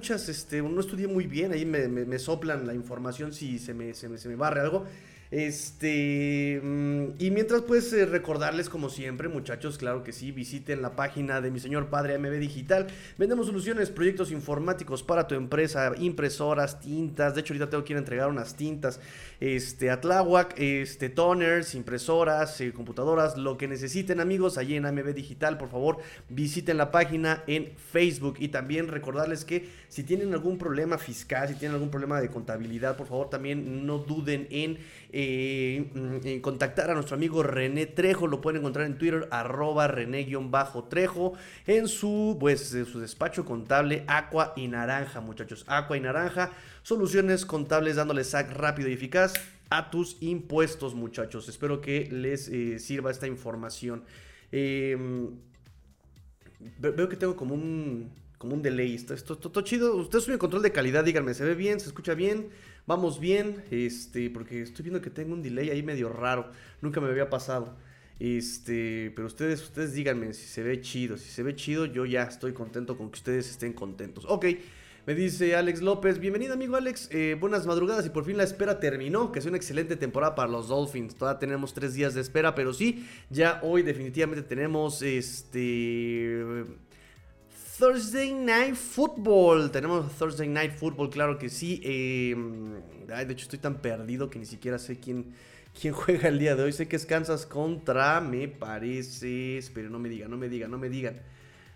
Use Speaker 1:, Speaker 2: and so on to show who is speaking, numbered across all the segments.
Speaker 1: Muchas, este, no estudié muy bien, ahí me, soplan la información si se me, se me, barre algo. Este, mm, y mientras pues eh, recordarles como siempre muchachos, claro que sí, visiten la página de mi señor padre MB Digital. Vendemos soluciones, proyectos informáticos para tu empresa, impresoras, tintas. De hecho ahorita tengo que ir entregar unas tintas, este, Atláhuac, este, toners, impresoras, eh, computadoras, lo que necesiten amigos, allí en MB Digital, por favor visiten la página en Facebook y también recordarles que si tienen algún problema fiscal, si tienen algún problema de contabilidad, por favor también no duden en mm, contactar a nuestro amigo René Trejo. Lo pueden encontrar en Twitter, arroba René-Trejo, en su, pues, su despacho contable Aqua y Naranja, muchachos. Aqua y Naranja, soluciones contables dándole sac rápido y eficaz a tus impuestos, muchachos. Espero que les eh, sirva esta información. Em, veo que tengo como un, como un delay. Esto, esto, chido. Ustedes suben control de calidad, díganme, ¿se ve bien? ¿Se escucha bien? Vamos bien, este, porque estoy viendo que tengo un delay ahí medio raro. Nunca me había pasado. Este, pero ustedes, ustedes díganme si se ve chido. Si se ve chido, yo ya estoy contento con que ustedes estén contentos. Ok, me dice Alex López, bienvenido amigo Alex, eh, buenas madrugadas y por fin la espera terminó, que es una excelente temporada para los Dolphins. Todavía tenemos tres días de espera, pero sí, ya hoy definitivamente tenemos este Thursday Night Football. Tenemos Thursday Night Football, claro que sí. Em, de hecho, estoy tan perdido que ni siquiera sé quién, quién juega el día de hoy. Sé que es Kansas contra, me parece. Espero, no me digan, no me digan, no me digan.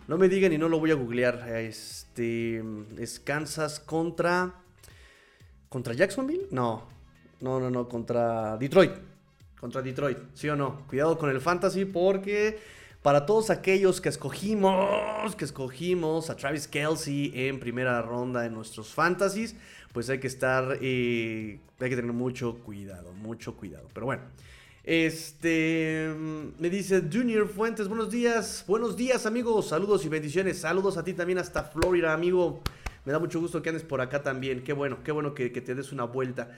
Speaker 1: No me digan y no lo voy a googlear. Este. Es Kansas contra. ¿Contra Jacksonville? No. No, no, no. Contra Detroit. Contra Detroit. ¿Sí o no? Cuidado con el fantasy porque para todos aquellos que escogimos, que escogimos a Travis Kelsey en primera ronda de nuestros fantasies, pues hay que estar, eh, hay que tener mucho cuidado, mucho cuidado. Pero bueno, este, me dice Junior Fuentes, buenos días, buenos días amigos, saludos y bendiciones, saludos a ti también hasta Florida, amigo. Me da mucho gusto que andes por acá también, qué bueno, qué bueno que, que te des una vuelta.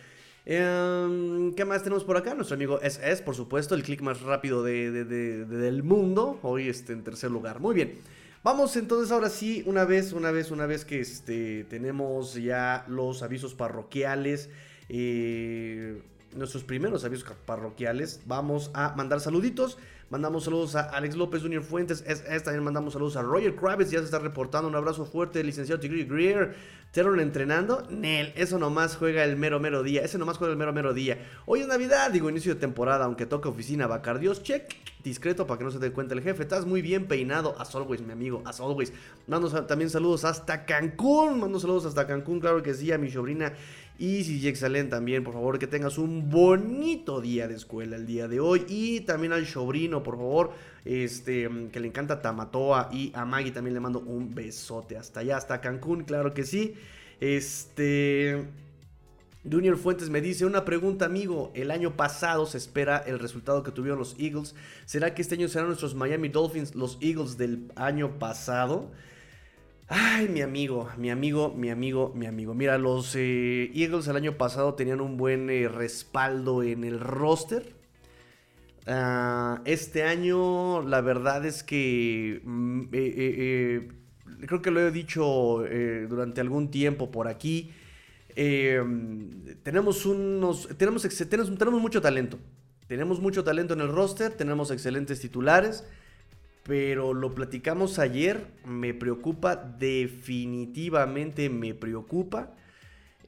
Speaker 1: Em, ¿Qué más tenemos por acá? Nuestro amigo SS, por supuesto, el click más rápido del mundo. Hoy este, en tercer lugar. Muy bien. Vamos entonces ahora sí, una vez, una vez, una vez que este, tenemos ya los avisos parroquiales. Eh, nuestros primeros avisos parroquiales. Vamos a mandar saluditos. Mandamos saludos a Alex López Junior Fuentes. Es, también mandamos saludos a Roger Kravitz. Ya se está reportando. Un abrazo fuerte, licenciado Tigre Greer. Terron entrenando. Nel, eso nomás juega el mero mero día. Ese nomás juega el mero mero día. Hoy es Navidad, digo, inicio de temporada. Aunque toca oficina, Bacardios, check. Discreto para que no se dé cuenta el jefe. Estás muy bien peinado. As always, mi amigo. As always. Mando también saludos hasta Cancún. Mando saludos hasta Cancún. Claro que sí, a mi sobrina y si Excelente también, por favor, que tengas un bonito día de escuela el día de hoy. Y también al sobrino, por favor, este, que le encanta Tamatoa. Y a Maggie también le mando un besote. Hasta allá, hasta Cancún, claro que sí. Este. Junior Fuentes me dice, una pregunta amigo, el año pasado se espera el resultado que tuvieron los Eagles. ¿Será que este año serán nuestros Miami Dolphins los Eagles del año pasado? Ay, mi amigo, mi amigo, mi amigo, mi amigo. Mira, los eh, Eagles el año pasado tenían un buen eh, respaldo en el roster. Ah, este año, la verdad es que mm, eh, creo que lo he dicho durante algún tiempo por aquí. tenemos unos, tenemos, tenemos mucho talento. Tenemos mucho talento en el roster, tenemos excelentes titulares pero lo platicamos ayer, me preocupa, definitivamente me preocupa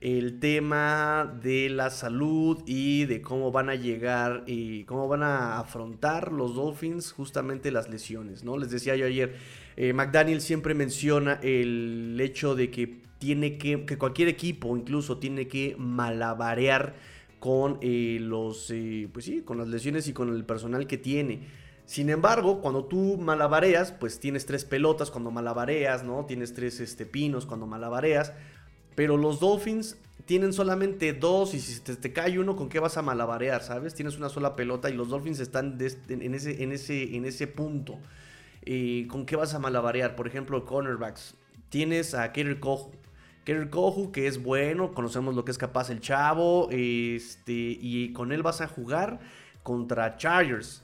Speaker 1: el tema de la salud y de cómo van a llegar y cómo van a afrontar los Dolphins justamente las lesiones, ¿no? Les decía yo ayer, eh, McDaniel siempre menciona el hecho de que tiene que, que cualquier equipo incluso tiene que malabarear con eh, los, eh, pues sí, con las lesiones y con el personal que tiene. Sin embargo, cuando tú malabareas, pues tienes tres pelotas cuando malabareas, ¿no? Tienes tres este, pinos cuando malabareas. Pero los Dolphins tienen solamente dos y si te, te, cae uno, ¿con qué vas a malabarear, sabes? Tienes una sola pelota y los Dolphins están en, ese, en, ese, en ese punto. Eh, ¿Con qué vas a malabarear? Por ejemplo, cornerbacks. Tienes a Kerry Kohu. Kerry Kohu, que es bueno, conocemos lo que es capaz el chavo, este, y con él vas a jugar contra Chargers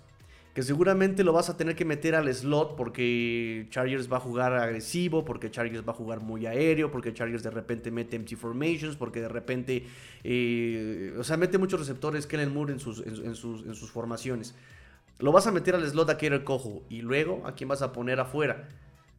Speaker 1: que seguramente lo vas a tener que meter al slot porque Chargers va a jugar agresivo, porque Chargers va a jugar muy aéreo, porque Chargers de repente mete empty formations, porque de repente, eh, o sea, mete muchos receptores Kellen Moore en sus, en, sus, en sus formaciones. Lo vas a meter al slot a Kerry Cojo y luego a quién vas a poner afuera.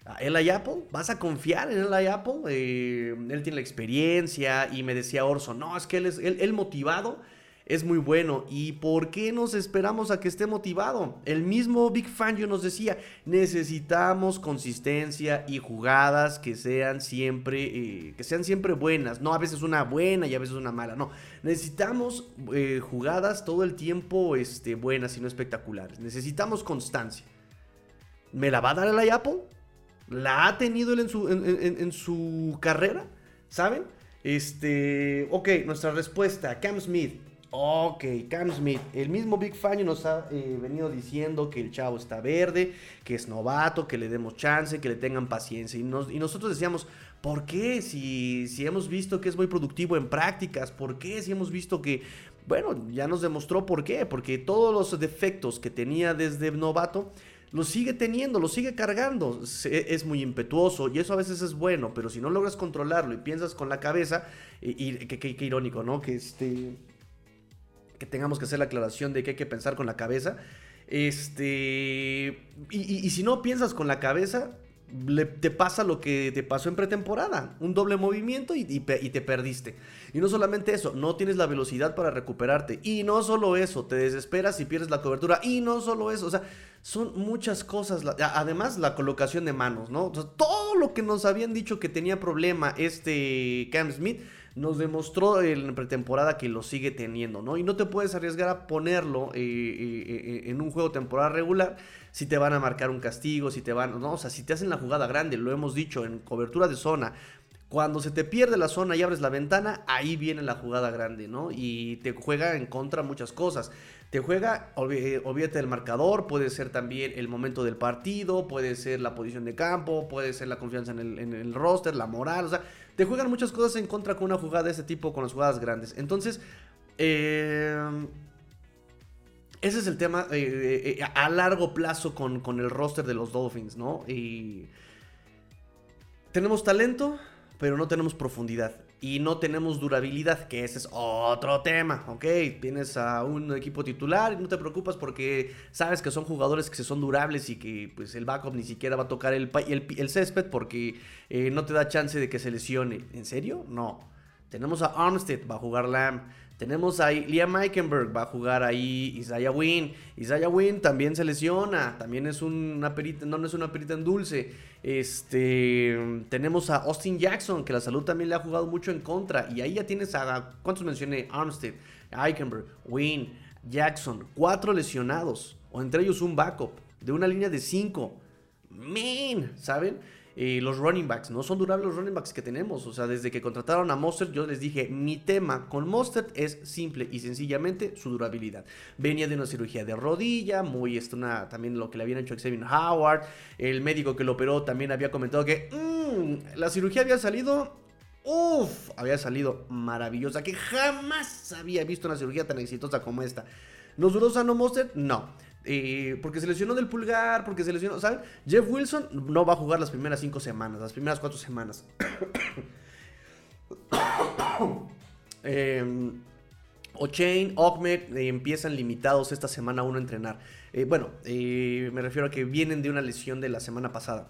Speaker 1: ¿A Eli Apple? ¿Vas a confiar en Eli Apple? Eh, él tiene la experiencia y me decía Orson, no, es que él es él motivado es muy bueno. ¿Y por qué nos esperamos a que esté motivado? El mismo Big Fangio nos decía, necesitamos consistencia y jugadas que sean siempre, eh, que sean siempre buenas. No a veces una buena y a veces una mala. No, necesitamos eh, jugadas todo el tiempo este, buenas y no espectaculares. Necesitamos constancia. ¿Me la va a dar el Apple? ¿La ha tenido él en su, en su carrera? ¿Saben? Este, ok, nuestra respuesta, Cam Smith, Ok, Cam Smith, el mismo Big Fan nos ha eh, venido diciendo que el chavo está verde, que es novato, que le demos chance, que le tengan paciencia. Y, nosotros decíamos, ¿por qué? Si, hemos visto que es muy productivo en prácticas, ¿por qué? Si hemos visto que, bueno, ya nos demostró por qué, porque todos los defectos que tenía desde novato, los sigue teniendo, los sigue cargando. Es muy impetuoso y eso a veces es bueno, pero si no logras controlarlo y piensas con la cabeza, qué irónico, ¿no? Que este que tengamos que hacer la aclaración de que hay que pensar con la cabeza. Este. Y, si no piensas con la cabeza, te pasa lo que te pasó en pretemporada. Un doble movimiento y, te perdiste. Y no solamente eso, no tienes la velocidad para recuperarte. Y no solo eso, te desesperas y pierdes la cobertura. Y no solo eso, o sea, son muchas cosas. Además, la colocación de manos, ¿no? todo lo que nos habían dicho que tenía problema este Cam Smith nos demostró en pretemporada que lo sigue teniendo, ¿no? Y no te puedes arriesgar a ponerlo eh, eh, eh, en un juego temporal regular si te van a marcar un castigo, si te van, no, o sea, si te hacen la jugada grande, lo hemos dicho, en cobertura de zona, cuando se te pierde la zona y abres la ventana, ahí viene la jugada grande, ¿no? Y te juega en contra muchas cosas. Te juega, olvídate del marcador, puede ser también el momento del partido, puede ser la posición de campo, puede ser la confianza en el, en el roster, la moral, o sea, te juegan muchas cosas en contra con una jugada de ese tipo, con las jugadas grandes. Entonces, eh, ese es el tema eh, eh, a largo plazo con, con, el roster de los Dolphins, ¿no? Y tenemos talento, pero no tenemos profundidad y no tenemos durabilidad, que ese es otro tema, ¿ok? Tienes a un equipo titular y no te preocupas porque sabes que son jugadores que son durables y que pues el backup ni siquiera va a tocar el, el, césped porque eh, no te da chance de que se lesione. ¿En serio? No. Tenemos a Armstead, va a jugar Lamb. Tenemos ahí Liam Eikenberg, va a jugar ahí Isaiah Wynn. Isaiah Wynn también se lesiona, también es una perita, no, es una perita en dulce. Este, tenemos a Austin Jackson, que la salud también le ha jugado mucho en contra. Y ahí ya tienes a, ¿cuántos mencioné? Armstead, Eikenberg, Wynn, Jackson, cuatro lesionados, o entre ellos un backup, de una línea de cinco. Man, ¿saben? Los running backs, no son durables los running backs que tenemos. O sea, desde que contrataron a Mostert, yo les dije, mi tema con Mostert es simple y sencillamente su durabilidad. Venía de una cirugía de rodilla, muy esto, una, también lo que le habían hecho a Xavier Howard. El médico que lo operó también había comentado que mm, la cirugía había salido Uf, había salido maravillosa, que jamás había visto una cirugía tan exitosa como esta. ¿Nos duró sano Mostert? No. Eh, porque se lesionó del pulgar, porque se lesionó, ¿saben? Jeff Wilson no va a jugar las primeras cinco semanas, las primeras cuatro semanas. eh, O'Chain, eh, empiezan limitados esta semana uno a entrenar. Eh, bueno, me refiero a que vienen de una lesión de la semana pasada.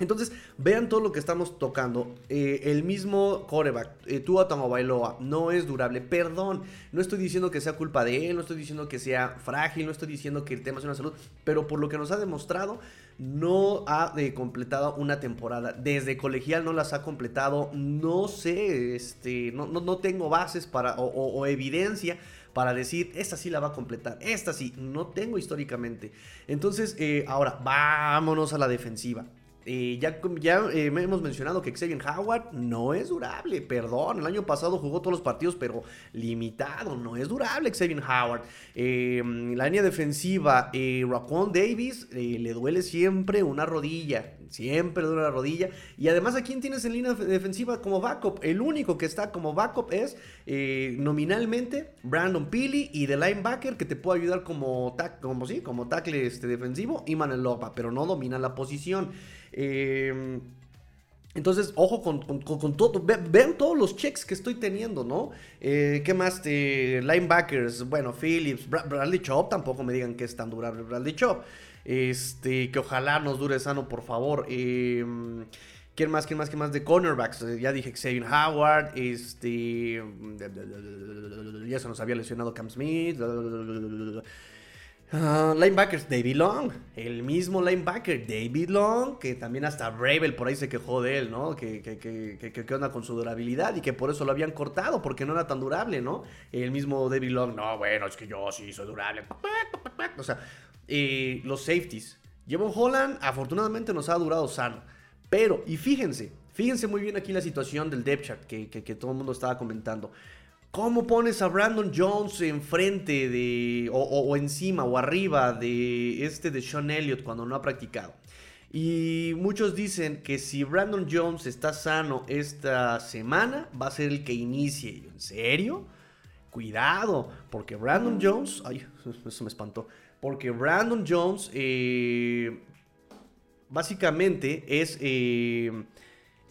Speaker 1: Entonces, vean todo lo que estamos tocando. Eh, el mismo coreback, eh, Tua Tagovailoa, no es durable. Perdón, no estoy diciendo que sea culpa de él, no estoy diciendo que sea frágil, no estoy diciendo que el tema sea una salud, pero por lo que nos ha demostrado, no ha eh, completado una temporada. Desde colegial no las ha completado. No sé, este, no, no, tengo bases para, o, evidencia para decir, esta sí la va a completar, esta sí, no tengo históricamente. Entonces, eh, ahora, vámonos a la defensiva. Eh, ya ya eh, hemos mencionado que Xavier Howard no es durable, perdón, el año pasado jugó todos los partidos, pero limitado, no es durable Xavier Howard. Eh, la línea defensiva, eh, Davis, le duele siempre una rodilla, siempre duele la rodilla. Y además, ¿a quién tienes en línea defensiva como backup? El único que está como backup es nominalmente Brandon Peely y de linebacker que te puede ayudar como, como, sí, como tackle este, defensivo, Iman Lopa, pero no domina la posición. Em, entonces, ojo con, todo. vean todos los checks que estoy teniendo, ¿no? Eh, ¿Qué más? linebackers, bueno, Phillips, Bradley Chop, tampoco me digan que es tan durable Bradley Chop. Este, que ojalá nos dure sano, por favor. Eh, ¿Quién más? ¿Quién más? ¿Quién más? De cornerbacks. Ya dije Xavier Howard. Este. Ya se nos había lesionado Cam Smith. Ah, linebackers, David Long, el mismo linebacker, David Long, que también hasta Bravel por ahí se quejó de él, ¿no? Que, que, que, que, onda con su durabilidad y que por eso lo habían cortado, porque no era tan durable, ¿no? El mismo David Long, no, bueno, es que yo sí soy durable. O sea, eh, los safeties. Jevon Holland, afortunadamente, nos ha durado sano. Pero, y fíjense, fíjense muy bien aquí la situación del depth chart que, que todo el mundo estaba comentando. ¿Cómo pones a Brandon Jones enfrente de, o, encima o arriba de este de Sean Elliott cuando no ha practicado? Y muchos dicen que si Brandon Jones está sano esta semana, va a ser el que inicie. ¿En serio? Cuidado, porque Brandon Jones, ay, eso me espantó, porque Brandon Jones eh, básicamente es... Eh,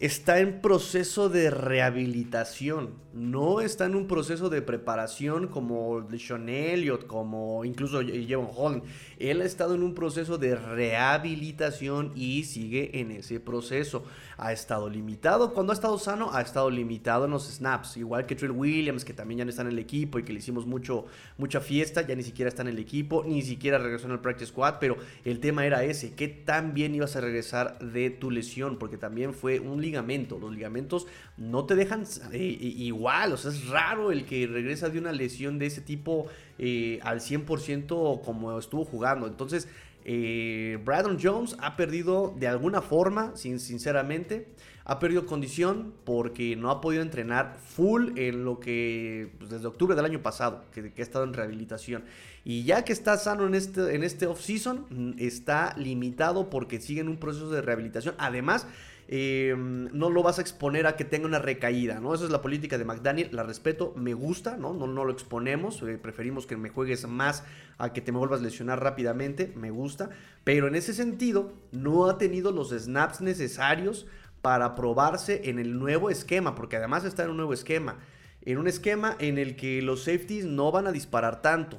Speaker 1: está en proceso de rehabilitación, no está en un proceso de preparación como Sean Elliott, como incluso Jevon Holland. Él ha estado en un proceso de rehabilitación y sigue en ese proceso. Ha estado limitado, cuando ha estado sano, ha estado limitado en los snaps, igual que Trey Williams, que también ya no está en el equipo y que le hicimos mucho, mucha fiesta, ya ni siquiera está en el equipo, ni siquiera regresó en el practice squad, pero el tema era ese, ¿qué tan bien ibas a regresar de tu lesión? Porque también fue un ligamento. Los ligamentos no te dejan eh, igual. O sea, es raro el que regresa de una lesión de ese tipo eh, al 100% como estuvo jugando. Entonces, eh, Brandon Jones ha perdido de alguna forma, sin, sinceramente, ha perdido condición porque no ha podido entrenar full en lo que pues, desde octubre del año pasado, que, ha estado en rehabilitación. Y ya que está sano en este, en este off-season, está limitado porque sigue en un proceso de rehabilitación. Además, Em, no lo vas a exponer a que tenga una recaída, ¿no? Esa es la política de McDaniel, la respeto, me gusta, ¿no? No, no lo exponemos, eh, preferimos que me juegues más a que te me vuelvas a lesionar rápidamente, me gusta, pero en ese sentido no ha tenido los snaps necesarios para probarse en el nuevo esquema, porque además está en un nuevo esquema, en un esquema en el que los safeties no van a disparar tanto.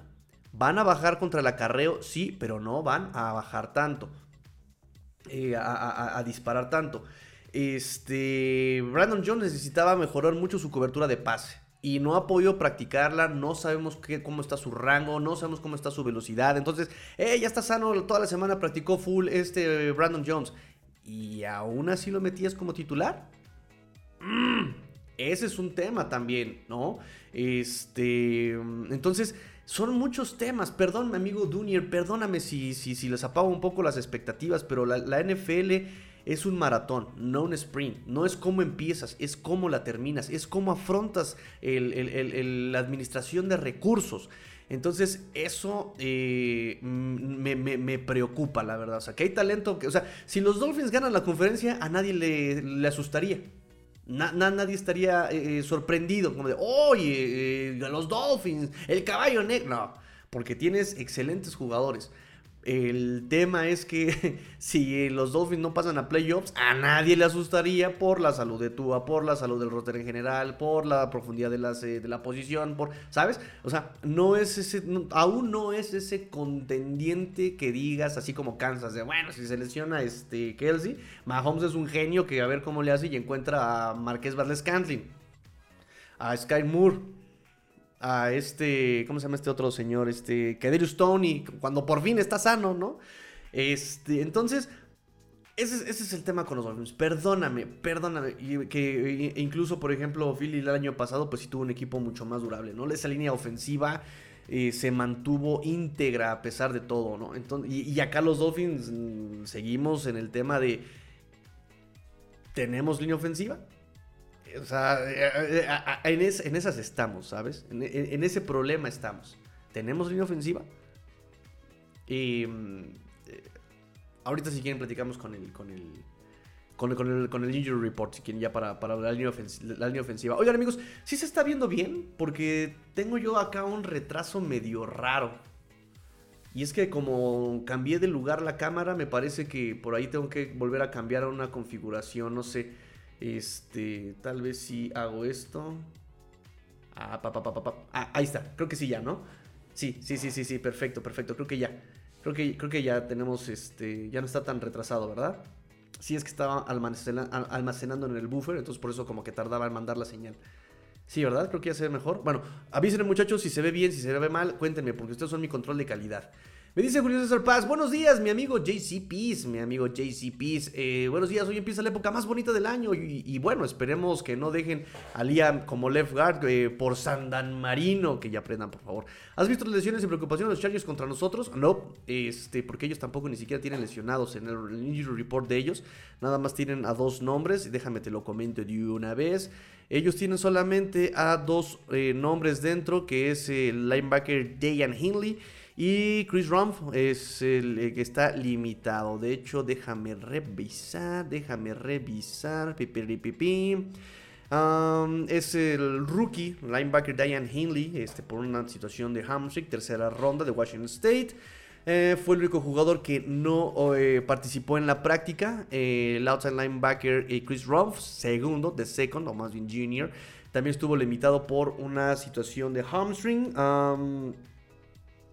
Speaker 1: Van a bajar contra el acarreo, sí, pero no van a bajar tanto. Eh, a, disparar tanto. Este, Brandon Jones necesitaba mejorar mucho su cobertura de pase. Y no ha podido practicarla, no sabemos qué, cómo está su rango, no sabemos cómo está su velocidad. Entonces, eh, ya está sano, toda la semana practicó full este Brandon Jones. Y aún así lo metías como titular. Mm, ese es un tema también, ¿no? Este, entonces, son muchos temas. Perdón, mi amigo Dunier, perdóname si, si, si les apago un poco las expectativas, pero la, NFL es un maratón, no un sprint. No es cómo empiezas, es cómo la terminas, es cómo afrontas la administración de recursos. Entonces, eso eh, me, preocupa, la verdad. O sea, que hay talento. Que, o sea, si los Dolphins ganan la conferencia, a nadie le, asustaría nadie estaría eh, eh, sorprendido, como de, oye, los Dolphins, el caballo negro. No, porque tienes excelentes jugadores. El tema es que si los Dolphins no pasan a playoffs, a nadie le asustaría por la salud de Tua, por la salud del roster en general, por la profundidad de, eh, de la posición, por, ¿sabes? O sea, no es ese, aún no es ese contendiente que digas así como Kansas, de bueno, si se lesiona este Kelsey, Mahomes es un genio que a ver cómo le hace y encuentra a Marqués Barles Cantlin, a Sky Moore a este, ¿cómo se llama este otro señor? Este, Kederius Tony, cuando por fin está sano, ¿no? Este, entonces, ese, es el tema con los Dolphins. Perdóname, perdóname. que incluso, por ejemplo, Philly el año pasado, pues sí tuvo un equipo mucho más durable, ¿no? Esa línea ofensiva eh, se mantuvo íntegra a pesar de todo, ¿no? Entonces, y, y acá los Dolphins mm, seguimos en el tema de. ¿Tenemos línea ofensiva? O sea, eh, eh, en, esas estamos, ¿sabes? En, ese problema estamos. ¿Tenemos línea ofensiva? Y mm, eh, ahorita si quieren platicamos con el, con el, con el, con el, injury report, si quieren ya para, para la, línea la, línea ofensiva. Oigan amigos, ¿sí se está viendo bien? Porque tengo yo acá un retraso medio raro. Y es que como cambié de lugar la cámara, me parece que por ahí tengo que volver a cambiar a una configuración, no sé. Este, tal vez si hago esto. Ah, pa, pa, pa, ah, ahí está. Creo que sí ya, ¿no? Sí, sí, sí, sí, sí, perfecto, perfecto. Creo que ya. Creo que, creo que ya tenemos, este, ya no está tan retrasado, ¿verdad? Sí, es que estaba almacenando en el buffer, entonces por eso como que tardaba en mandar la señal. Sí, ¿verdad? Creo que ya se ve mejor. Bueno, avísenme muchachos si se ve bien, si se ve mal, cuéntenme, porque ustedes son mi control de calidad. Me dice Julio César Paz, buenos días, mi amigo JC Peace, mi amigo JC Peace. Eh, buenos días, hoy empieza la época más bonita del año y, bueno, esperemos que no dejen a Liam como left guard eh, por Sandan Marino, que ya aprendan, por favor. ¿Has visto las lesiones y preocupaciones de los Chargers contra nosotros? No, este, porque ellos tampoco ni siquiera tienen lesionados en el, injury report de ellos. Nada más tienen a dos nombres, déjame te lo comento de una vez. Ellos tienen solamente a dos eh, nombres dentro, que es el linebacker Dayan Hinley y Chris Rumpf es el que está limitado. De hecho, déjame revisar, déjame revisar. Um, es el rookie linebacker Diane Hinley, este, por una situación de hamstring, tercera ronda de Washington State. Eh, fue el único jugador que no eh, participó en la práctica. Eh, el outside linebacker Chris Rumpf, segundo, de second, o más bien junior, también estuvo limitado por una situación de hamstring. Um,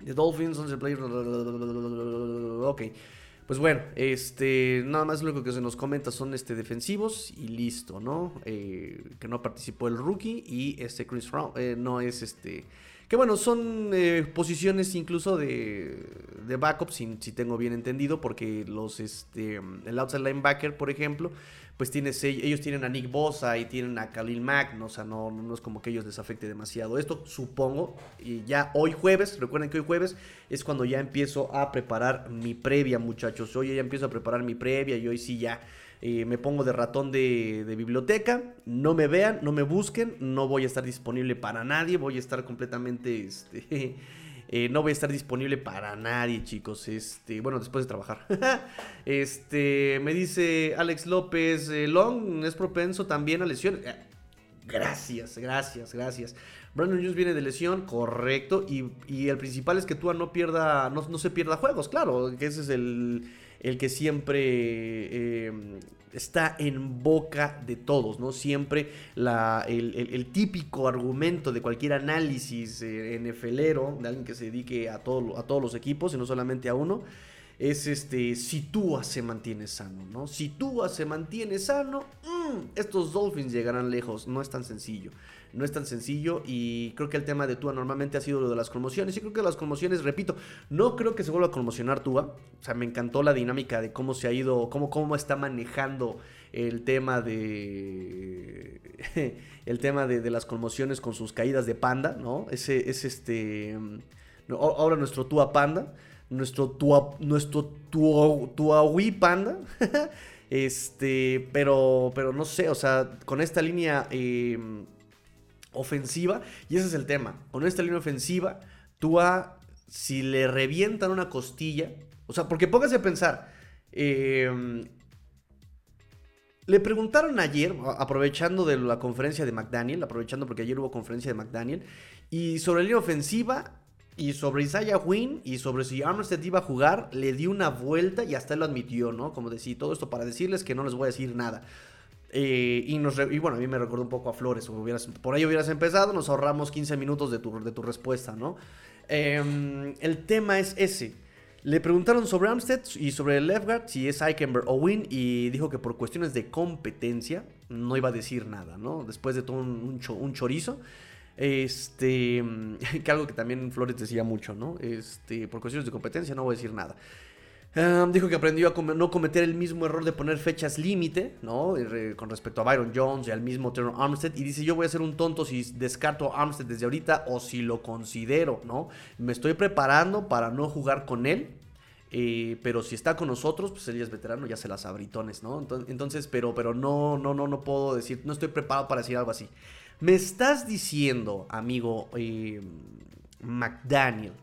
Speaker 1: The Dolphins, 11 players. Ok. Pues bueno, este, nada más lo que se nos comenta son este defensivos y listo, ¿no? Eh, que no participó el rookie y este Chris Brown eh, no es este. Que bueno, son eh, posiciones incluso de, de backup, si, tengo bien entendido, porque los, este, el outside linebacker, por ejemplo, pues tienes, ellos tienen a Nick Bosa y tienen a Khalil Mack, ¿no? o sea, no, no es como que ellos les afecte demasiado esto, supongo, y ya hoy jueves, recuerden que hoy jueves es cuando ya empiezo a preparar mi previa, muchachos, hoy ya empiezo a preparar mi previa y hoy sí ya me pongo de ratón de, biblioteca, no me vean, no me busquen, no voy a estar disponible para nadie, voy a estar completamente, este... Eh, no voy a estar disponible para nadie, chicos. Este, bueno, después de trabajar. este, me dice Alex López, eh, Long es propenso también a lesiones. Eh, gracias, gracias, gracias. Brandon Jones viene de lesión, correcto. Y, el principal es que Tua no pierda, no, no se pierda juegos, claro. Que ese es el, el que siempre está en boca de todos, ¿no? Siempre el, típico argumento de cualquier análisis eh, NFLero, de alguien que se dedique a, a todos los equipos y no solamente a uno, es este, si Tua se mantiene sano, ¿no? Si Tua se mantiene sano, mm, estos Dolphins llegarán lejos, no es tan sencillo no es tan sencillo y creo que el tema de Tua normalmente ha sido lo de las conmociones y creo que las conmociones, repito, no creo que se vuelva a conmocionar Tua, o sea, me encantó la dinámica de cómo se ha ido, cómo, cómo está manejando el tema de el tema de, las conmociones con sus caídas de panda, ¿no? Ese es este ahora nuestro Tua Panda, nuestro Tua nuestro Tua, Tuawi Panda. este, pero pero no sé, o sea, con esta línea eh, ofensiva. Y ese es el tema. Con esta línea ofensiva, tú a, si le revientan una costilla, o sea, porque póngase a pensar, em, le preguntaron ayer, aprovechando de la conferencia de McDaniel, aprovechando porque ayer hubo conferencia de McDaniel, y sobre la línea ofensiva, Y sobre Isaiah Wynn y sobre si Armstead iba a jugar, le di una vuelta y hasta él lo admitió, ¿no? Como decía, todo esto para decirles que no les voy a decir nada. Eh, y, nos y, bueno, a mí me recordó un poco a Flores. por ahí hubieras empezado, nos ahorramos 15 minutos de tu, de tu respuesta, ¿no? Em, el tema es ese. Le preguntaron sobre Armstead y sobre el left guard, si es Eichenberg o Win, y dijo que por cuestiones de competencia no iba a decir nada, ¿no? Después de todo un chorizo. Este, que algo que también Flores decía mucho, ¿no? Este, por cuestiones de competencia no voy a decir nada. dijo que aprendió a no cometer el mismo error de poner fechas límite, ¿no? Con respecto a Byron Jones y al mismo Terrence Armstead. Y dice, yo voy a ser un tonto si descarto a Armstead desde ahorita o si lo considero, ¿no? Me estoy preparando para no jugar con él. Eh, pero si está con nosotros, pues él es veterano, ya se las abritones, ¿no? Entonces, pero, pero no, no, no, no puedo decir, no estoy preparado para decir algo así. Me estás diciendo, amigo eh, McDaniel,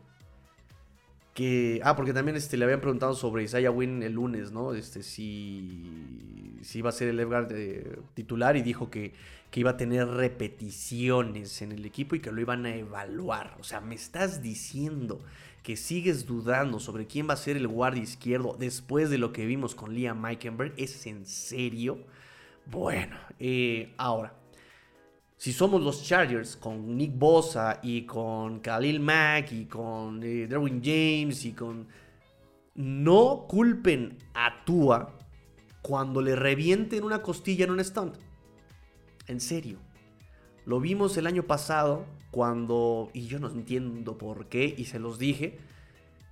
Speaker 1: que. Ah, porque también este, le habían preguntado sobre Isaiah Wynn el lunes, ¿no? Este, si, si iba a ser el Edgar de titular y dijo que, que iba a tener repeticiones en el equipo y que lo iban a evaluar. O sea, me estás diciendo que sigues dudando sobre quién va a ser el guardia izquierdo después de lo que vimos con Liam Meikenberg. ¿Es en serio? Bueno, eh, ahora si somos los Chargers con Nick Bosa y con Khalil Mack y con eh, James y con... No culpen a Tua cuando le revienten una costilla en un stunt. En serio. Lo vimos el año pasado cuando, y yo no entiendo por qué, y se los dije,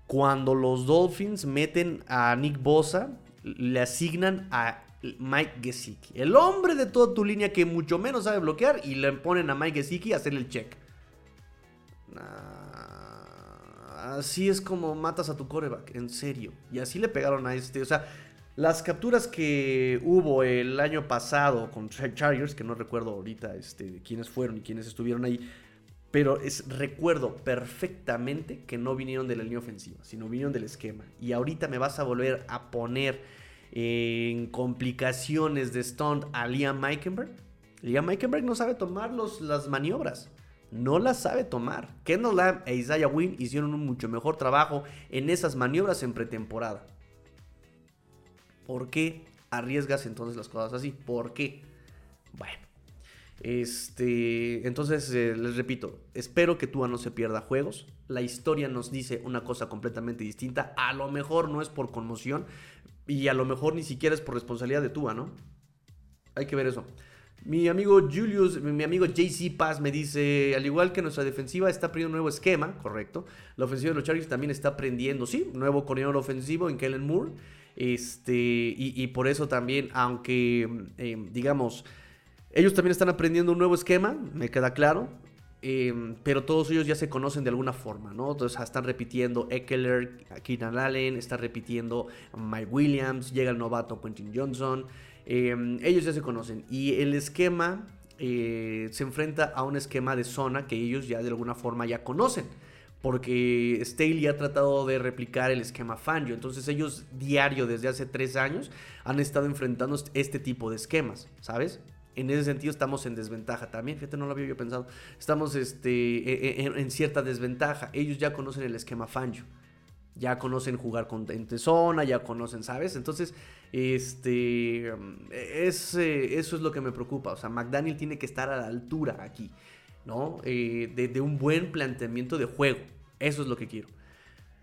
Speaker 1: cuando los Dolphins meten a Nick Bosa, le asignan a Mike Gesicki. El hombre de toda tu línea que mucho menos sabe bloquear y le ponen a Mike Gesicki a hacerle el check. así es como matas a tu coreback, en serio. Y así le pegaron a este. O sea, las capturas que hubo el año pasado con Chargers, que no recuerdo ahorita este, quiénes fueron y quiénes estuvieron ahí. Pero es, recuerdo perfectamente que no vinieron de la línea ofensiva, sino vinieron del esquema. Y ahorita me vas a volver a poner en complicaciones de stunt a Liam Meikenberg. Liam Meikenberg no sabe tomar las maniobras. No las sabe tomar. Kendall Lamb e Isaiah Wynn hicieron un mucho mejor trabajo en esas maniobras en pretemporada. ¿Por qué arriesgas entonces las cosas así? ¿Por qué? Bueno. Este, entonces eh, les repito, espero que Tua no se pierda juegos. La historia nos dice una cosa completamente distinta. A lo mejor no es por conmoción, y a lo mejor ni siquiera es por responsabilidad de Tua, ¿no? Hay que ver eso. Mi amigo Julius, mi amigo JC Paz me dice, al igual que nuestra defensiva está aprendiendo un nuevo esquema, correcto. La ofensiva de los Chargers también está aprendiendo, sí, nuevo coordinador ofensivo en Kellen Moore. Este, y, por eso también, aunque, eh, digamos, ellos también están aprendiendo un nuevo esquema, me queda claro. Em, pero todos ellos ya se conocen de alguna forma, ¿no? Entonces están repitiendo Eckler, Keenan Allen, está repitiendo Mike Williams, llega el novato Quentin Johnson. Em, ellos ya se conocen. Y el esquema eh, se enfrenta a un esquema de zona que ellos ya de alguna forma ya conocen. Porque Staley ha tratado de replicar el esquema Fangio. Entonces ellos diario desde hace tres años han estado enfrentando este tipo de esquemas, ¿sabes? En ese sentido estamos en desventaja también. Fíjate, no lo había yo pensado. Estamos este, e, e, en, cierta desventaja. Ellos ya conocen el esquema Fangio. Ya conocen jugar con en zona, ya conocen, ¿sabes? Entonces, este, es, eh, eso es lo que me preocupa. O sea, McDaniel tiene que estar a la altura aquí, ¿no? Eh, de un buen planteamiento de juego. Eso es lo que quiero.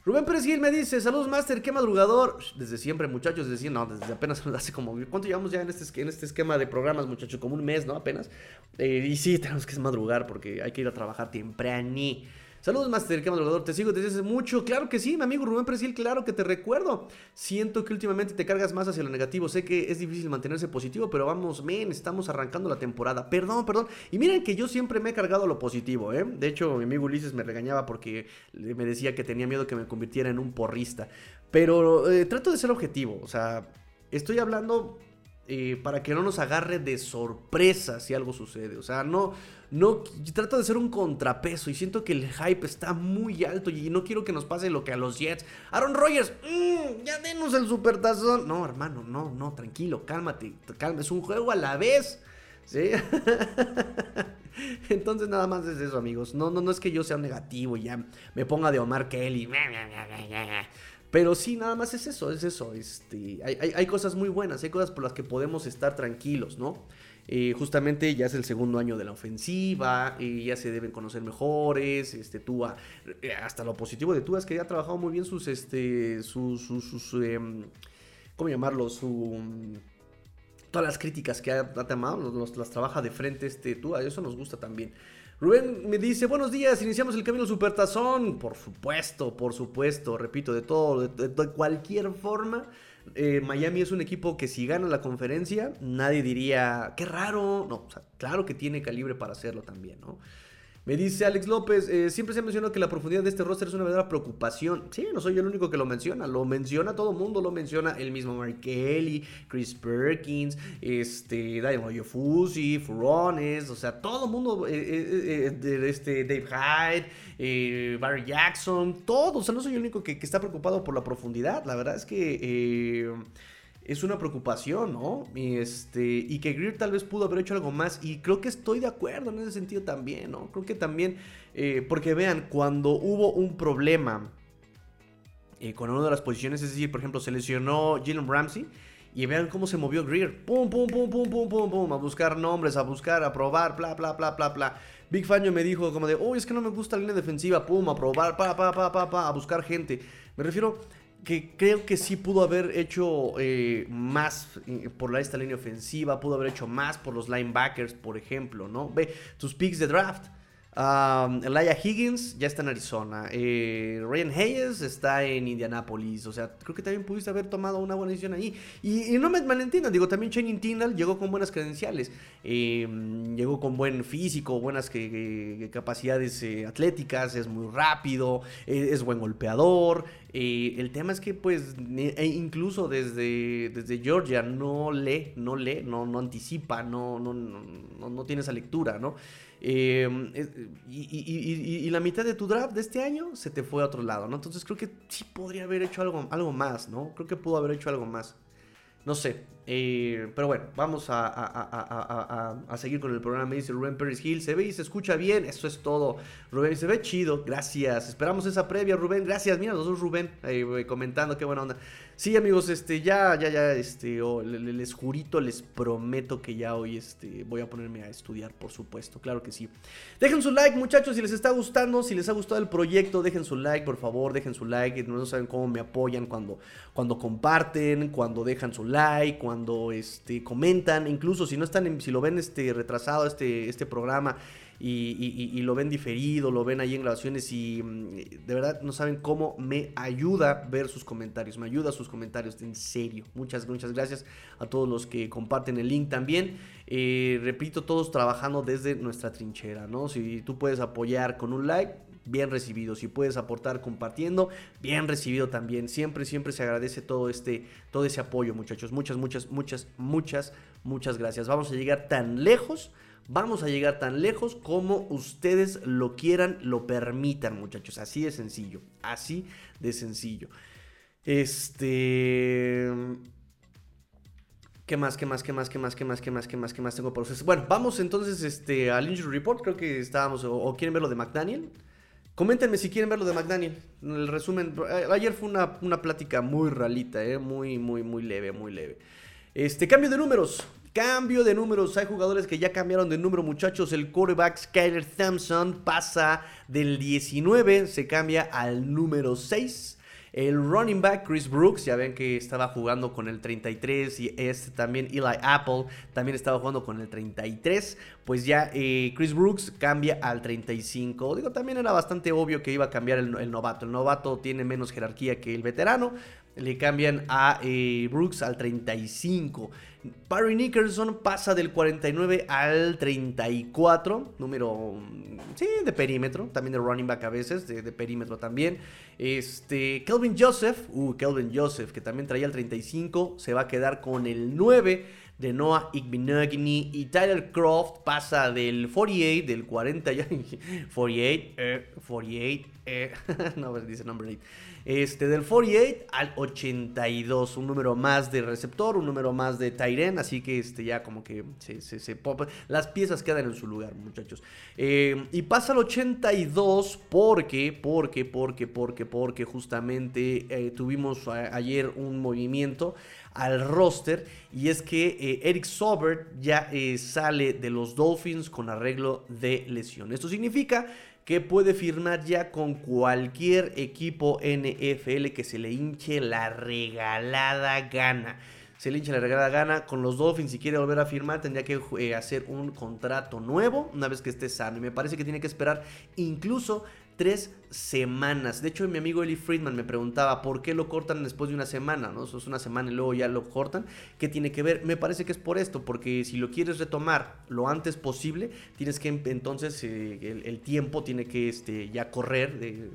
Speaker 1: Rubén Pérez Gil me dice, saludos Master, qué madrugador. Desde siempre, muchachos, desde siempre, no, desde apenas hace como, ¿cuánto llevamos ya en este, en este esquema de programas, muchachos? Como un mes, ¿no? Apenas. Eh, y sí, tenemos que madrugar porque hay que ir a trabajar temprano. Saludos, Master, qué madrugador. Te sigo desde hace mucho. Claro que sí, mi amigo Rubén Presil, claro que te recuerdo. Siento que últimamente te cargas más hacia lo negativo. Sé que es difícil mantenerse positivo, pero vamos, men, estamos arrancando la temporada. Perdón, perdón. Y miren que yo siempre me he cargado lo positivo, ¿eh? De hecho, mi amigo Ulises me regañaba porque me decía que tenía miedo que me convirtiera en un porrista. Pero eh, trato de ser objetivo. O sea, estoy hablando eh, para que no nos agarre de sorpresa si algo sucede. O sea, no, no, trato de ser un contrapeso y siento que el hype está muy alto y no quiero que nos pase lo que a los Jets. Aaron Rodgers, mm, ya denos el supertazón. No, hermano, no, no, tranquilo, cálmate, calma, es un juego a la vez. ¿Sí? Entonces nada más es eso, amigos. No, no, no es que yo sea negativo y ya me ponga de Omar Kelly. Pero sí, nada más es eso, es eso. Este, hay, cosas muy buenas, hay cosas por las que podemos estar tranquilos, ¿no? Eh, justamente ya es el segundo año de la ofensiva, y ya se deben conocer mejores, este, Tua, eh, hasta lo positivo de Tua es que ya ha trabajado muy bien sus, este, sus, sus, em, ¿cómo llamarlo? Su todas las críticas que ha, tomado, las trabaja de frente este Tua, eso nos gusta también. Rubén me dice, buenos días, iniciamos el camino Supertazón. Por supuesto, por supuesto, repito, de todo, de, cualquier forma. Eh, Miami es un equipo que si gana la conferencia, nadie diría, qué raro. No, claro que tiene calibre para hacerlo también, ¿no? Me dice Alex López, eh, siempre se ha mencionado que la profundidad de este roster es una verdadera preocupación. Sí, no soy yo el único que lo menciona, lo menciona todo el mundo, lo menciona el mismo Mark Kelly, Chris Perkins, este, David Fusi, Furones, o sea, todo el mundo, eh, eh, este, Dave Hyde, Barry Jackson, todos, o sea, no soy el único que, está preocupado por la profundidad, la verdad es que es una preocupación, ¿no? Y, este, y que Greer tal vez pudo haber hecho algo más. Y creo que estoy de acuerdo en ese sentido también, ¿no? Creo que también, eh, porque vean, cuando hubo un problema eh, con una de las posiciones, es decir, por ejemplo, se lesionó Jalen Ramsey. Y vean cómo se movió Greer. Pum, pum, pum, pum, pum, pum, pum. A buscar nombres, a buscar, a probar, bla, bla, bla, bla, bla. Big Fanyo me dijo como de, uy, es que no me gusta la línea defensiva. Pum, a probar, pa, pa, pa, pa, pa, a buscar gente. Me refiero que creo que sí pudo haber hecho eh, más eh, por esta línea ofensiva, pudo haber hecho más por los linebackers, por ejemplo, ¿no? Ve tus picks de draft. Um, Higgins ya está en Arizona. Eh, Ryan Hayes está en Indianapolis. O sea, creo que también pudiste haber tomado una buena decisión ahí. Y, no me malentiendan, digo, también Channing Tindall llegó con buenas credenciales. Em, llegó con buen físico, buenas capacidades eh, atléticas, es muy rápido, e, es buen golpeador. Eh, el tema es que, pues, e incluso desde, desde Georgia no lee, no lee, no, no anticipa, no, no, no, no tiene esa lectura, ¿no? Em, y, la mitad de tu draft de este año se te fue a otro lado, ¿no? Entonces creo que sí podría haber hecho algo, algo más, ¿no? Creo que pudo haber hecho algo más. No sé. Eh, pero bueno, vamos a, seguir con el programa. Me dice Rubén Pérez Hill. Se ve y se escucha bien. Eso es todo. Rubén se ve chido. Gracias. Esperamos esa previa, Rubén. Gracias. Mira, los dos Rubén comentando. Qué buena onda. Sí, amigos, este, ya, ya, ya, este, les jurito, les prometo que ya hoy, este, voy a ponerme a estudiar, por supuesto, claro que sí. Dejen su like, muchachos, si les está gustando, si les ha gustado el proyecto, dejen su like, por favor, dejen su like, no saben cómo me apoyan cuando, cuando comparten, cuando dejan su like, cuando, este, comentan, incluso si no están, en, si lo ven, este, retrasado, este, este programa, y, lo ven diferido, lo ven ahí en grabaciones y mm, de verdad no saben cómo me ayuda ver sus comentarios, me ayuda sus comentarios, en serio. Muchas, muchas gracias a todos los que comparten el link también. Eh, repito, todos trabajando desde nuestra trinchera, ¿no? Si tú puedes apoyar con un like, bien recibido. Si puedes aportar compartiendo, bien recibido también. Siempre, siempre se agradece todo este, todo ese apoyo, muchachos. Muchas, muchas, muchas, muchas, muchas gracias. Vamos a llegar tan lejos Vamos a llegar tan lejos como ustedes lo quieran, lo permitan, muchachos. Así de sencillo. Así de sencillo. Este. ¿Qué más? ¿Qué más? ¿Qué más? ¿Qué más? ¿Qué más? ¿Qué más? ¿Qué más? ¿Qué más tengo por ustedes? Bueno, vamos entonces este, al Injury Report. Creo que estábamos. O, quieren ver lo de McDaniel. Coméntenme si quieren ver lo de McDaniel. El resumen. Ayer fue una, una plática muy ralita, ¿eh? Muy, muy, muy leve, muy leve. Este, cambio de números. Cambio de números. Hay jugadores que ya cambiaron de número, muchachos. El quarterback Skyler Thompson pasa del 19, se cambia al número 6. El running back Chris Brooks, ya ven que estaba jugando con el 33 y este también Eli Apple también estaba jugando con el 33. Pues ya eh, Chris Brooks cambia al 35. Digo, también era bastante obvio que iba a cambiar el, novato. El novato tiene menos jerarquía que el veterano. Le cambian a eh, Brooks al 35. Barry Nickerson pasa del 49 al 34, número, sí, de perímetro, también de running back a veces, de, perímetro también. Este, Kelvin Joseph, uh, Kelvin Joseph, que también traía el 35, se va a quedar con el 9 de Noah Igbenogany y Tyler Croft pasa del 48, del 40, 48, 48, Eh, no, dice number 8. Este, del 48 al 82. Un número más de receptor, un número más de Tyren. Así que este, ya como que se, se, Las piezas quedan en su lugar, muchachos. Eh, y pasa al 82 porque, porque, porque, porque, porque justamente eh, tuvimos ayer un movimiento al roster y es que Eric Sobert ya sale de los Dolphins con arreglo de lesión. Esto significa que puede firmar ya con cualquier equipo NFL que se le hinche la regalada gana. Se le hinche la regalada gana con los Dolphins. Si quiere volver a firmar, tendría que eh, hacer un contrato nuevo una vez que esté sano. Y me parece que tiene que esperar incluso tres semanas. De hecho, mi amigo Eli Friedman me preguntaba por qué lo cortan después de una semana, ¿no? Eso es una semana y luego ya lo cortan. ¿Qué tiene que ver? Me parece que es por esto, porque si lo quieres retomar lo antes posible, tienes que entonces eh, el, tiempo tiene que este, ya correr, eh,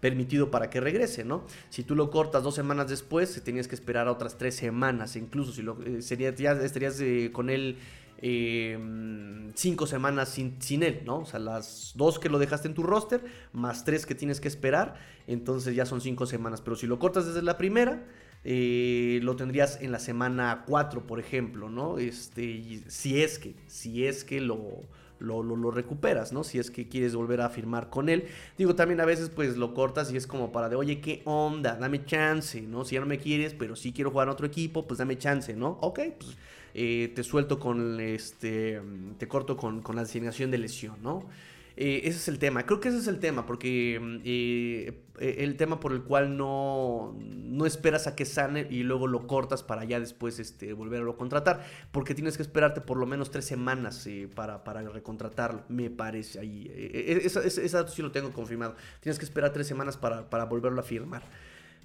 Speaker 1: permitido para que regrese, ¿no? Si tú lo cortas dos semanas después, tenías que esperar otras tres semanas, incluso si lo eh, sería, ya estarías con él Em, cinco semanas sin, sin, él, ¿no? O sea, las dos que lo dejaste en tu roster, más tres que tienes que esperar, entonces ya son cinco semanas. Pero si lo cortas desde la primera, eh, lo tendrías en la semana 4, por ejemplo, ¿no? Este, si es que, si es que lo, lo, lo, recuperas, ¿no? Si es que quieres volver a firmar con él. Digo, también a veces pues lo cortas y es como para de, oye, ¿qué onda? Dame chance, ¿no? Si ya no me quieres, pero sí quiero jugar en otro equipo, pues dame chance, ¿no? Ok, pues eh, te suelto con, este, te corto con, con la asignación de lesión, ¿no? Eh, ese es el tema. Creo que ese es el tema, porque eh, el tema por el cual no, no esperas a que sane y luego lo cortas para ya después este, volverlo a contratar, porque tienes que esperarte por lo menos tres semanas para, para, recontratarlo, me parece ahí. Esa, esa, sí lo tengo confirmado. Tienes que esperar tres semanas para, para volverlo a firmar.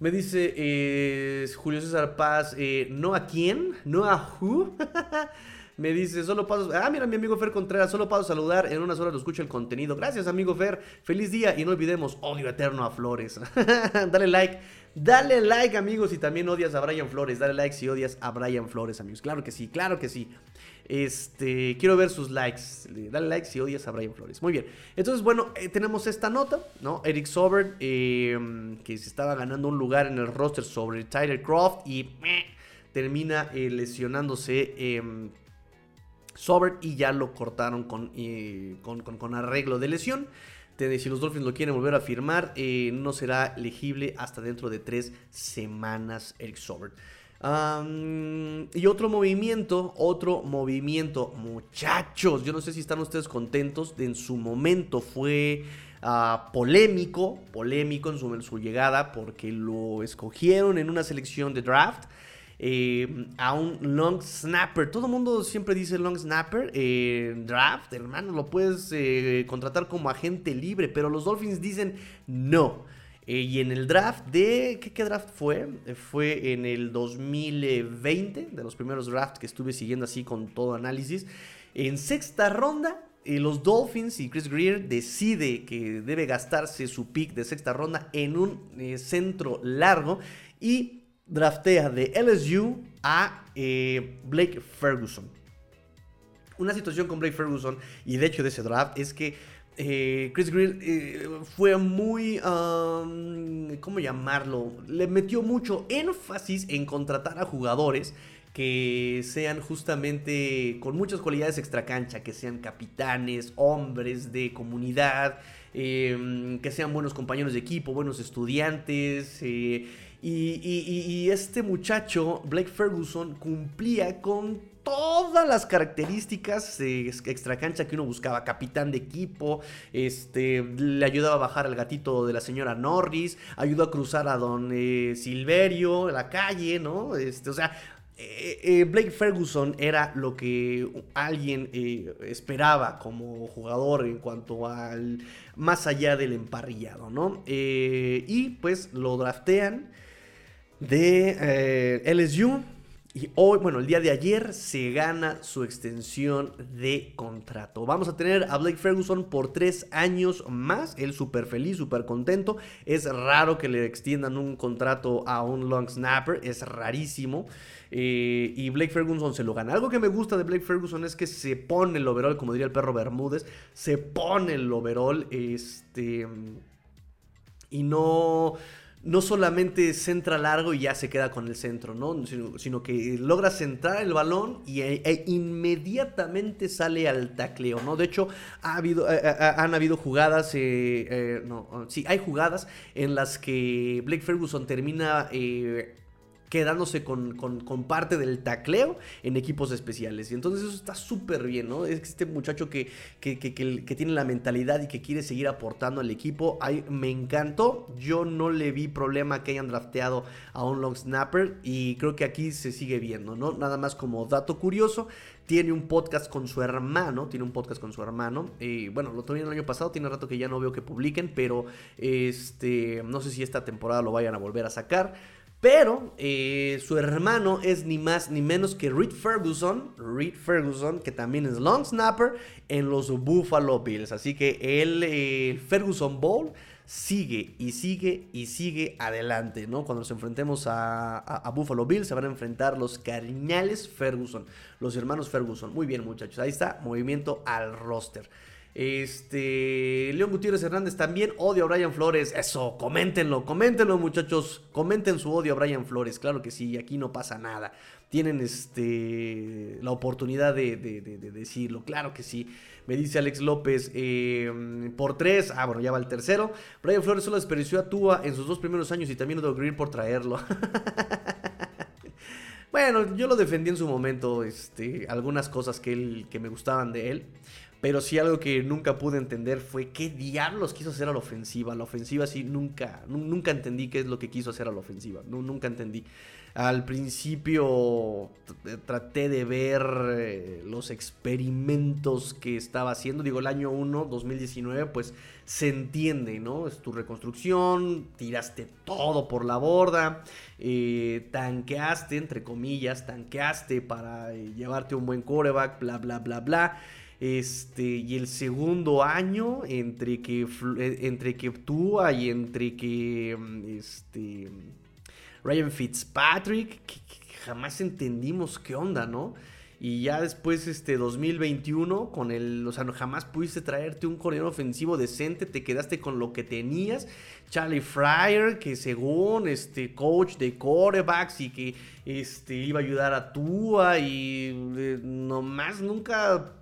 Speaker 1: Me dice Julio César Paz, ¿no a quién? ¿No a who? Me dice, solo paso. Ah, mira, mi amigo Fer Contreras, solo paso saludar. En unas horas lo escucho el contenido. Gracias, amigo Fer. Feliz día y no olvidemos, odio eterno a Flores. Dale like. Dale like, amigos, si también odias a Brian Flores. Dale like si odias a Brian Flores, amigos. Claro que sí, claro que sí. Este, quiero ver sus likes. Dale like si odias a Brian Flores. Muy bien. Entonces, bueno, eh, tenemos esta nota, ¿no? Eric Sober, em, que se estaba ganando un lugar en el roster sobre Tyler Croft y termina eh, lesionándose. Em, Sobert y ya lo cortaron con, eh, con, arreglo de lesión. Si los Dolphins lo quieren volver a firmar, no será elegible hasta dentro de tres semanas Eric Sobert. Y otro movimiento, otro movimiento, muchachos, yo no sé si están ustedes contentos, en su momento fue ah, polémico, polémico en su, llegada porque lo escogieron en una selección de draft. Eh, a un long snapper. Todo el mundo siempre dice long snapper. Eh, draft, hermano, lo puedes eh, contratar como agente libre, pero los Dolphins dicen no. Y en el draft de. ¿qué, draft fue? fue en el 2020, de los primeros drafts que estuve siguiendo así con todo análisis. En sexta ronda, los Dolphins y Chris Greer decide que debe gastarse su pick de sexta ronda en un centro largo y draftea de LSU a eh, Blake Ferguson. Una situación con Blake Ferguson y de hecho de ese draft es que eh, Chris Greer eh, fue muy, ¿cómo llamarlo? Le metió mucho énfasis en contratar a jugadores que sean justamente con muchas cualidades extracancha, que sean capitanes, hombres de comunidad, que sean buenos compañeros de equipo, buenos estudiantes. Y, este muchacho, Blake Ferguson, cumplía con todas las características eh, extra cancha que uno buscaba. Capitán de equipo, este, le ayudaba a bajar al gatito de la señora Norris, ayudó a cruzar a don eh, Silverio, la calle, ¿no? Este, o sea, eh, Blake Ferguson era lo que alguien esperaba como jugador en cuanto al más allá del emparrillado, ¿no? y pues lo draftean de eh, LSU. Y hoy, bueno, el día de ayer se gana su extensión de contrato. Vamos a tener a Blake Ferguson por tres años más. Él súper feliz, súper contento. Es raro que le extiendan un contrato a un long snapper. Es rarísimo. Eh, y Blake Ferguson se lo gana. Algo que me gusta de Blake Ferguson es que se pone el overall, como diría el perro Bermúdez. Se pone el overall. Este y no no solamente centra largo y ya se queda con el centro, ¿no? Sino, que logra centrar el balón y e, e inmediatamente sale al tacleo, ¿no? De hecho, ha habido, eh, eh, han habido jugadas, eh, sí, hay jugadas en las que Blake Ferguson termina quedándose con, parte del tacleo en equipos especiales. Y entonces eso está súper bien, ¿no? Es este muchacho que, que, tiene la mentalidad y que quiere seguir aportando al equipo. me encantó. Yo no le vi problema que hayan drafteado a un long snapper y creo que aquí se sigue viendo, ¿no? Nada más como dato curioso. Tiene un podcast con su hermano, tiene un podcast con su hermano. Y bueno, lo tuvieron el año pasado, tiene rato que ya no veo que publiquen, pero este, no sé si esta temporada lo vayan a volver a sacar. Pero eh, su hermano es ni más ni menos que Reed Ferguson, Reed Ferguson, que también es long snapper en los Buffalo Bills. Así que el eh, Ferguson Bowl sigue y sigue y sigue adelante, ¿no? Cuando nos enfrentemos a, Buffalo Bills se van a enfrentar los cariñales Ferguson, los hermanos Ferguson. Muy bien muchachos, ahí está, movimiento al roster. Este, León Gutiérrez Hernández también odio a Brian Flores. Eso, coméntenlo, coméntenlo, muchachos. Comenten su odio a Brian Flores. Claro que sí, aquí no pasa nada. Tienen este, la oportunidad de, decirlo. Claro que sí. Me dice Alex López, em, por tres. Ah, bueno, ya va el tercero. Brian Flores solo desperdició a Tua en sus dos primeros años y también lo Green por traerlo. bueno, yo lo defendí en su momento. Este, algunas cosas que, él, que me gustaban de él. Pero sí algo que nunca pude entender fue qué diablos quiso hacer a la ofensiva. La ofensiva sí nunca, nunca entendí qué es lo que quiso hacer a la ofensiva. nunca entendí. Al principio traté de ver eh, los experimentos que estaba haciendo. Digo, el año 1, 2019, pues se entiende, ¿no? Es tu reconstrucción, tiraste todo por la borda, eh, tanqueaste, entre comillas, tanqueaste para eh, llevarte un buen coreback, bla, bla, bla, bla. Este, y el segundo año, entre que, eh, entre que Tua y entre que mm, este, Ryan Fitzpatrick, jamás entendimos qué onda, ¿no? Y ya después, este 2021, con el. O sea, jamás pudiste traerte un corredor ofensivo decente. Te quedaste con lo que tenías. Charlie Fryer, que según este coach de corebacks y que este, iba a ayudar a Tua. Y eh, nomás nunca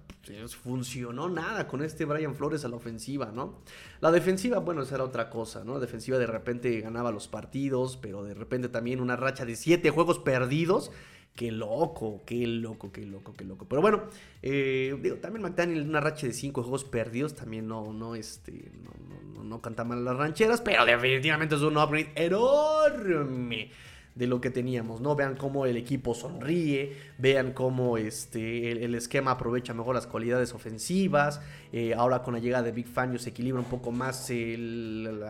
Speaker 1: funcionó nada con este Brian Flores a la ofensiva, ¿no? La defensiva, bueno, esa era otra cosa, ¿no? La defensiva de repente ganaba los partidos, pero de repente también una racha de siete juegos perdidos. Qué loco, qué loco, qué loco, qué loco. Pero bueno, eh, digo, también McDaniel una racha de cinco juegos perdidos también no, no, este, no, no, no canta mal las rancheras, pero definitivamente es un upgrade enorme de lo que teníamos, ¿no? Vean cómo el equipo sonríe, vean cómo este, el, esquema aprovecha mejor las cualidades ofensivas, eh, ahora con la llegada de Big Fangio se equilibra un poco más el,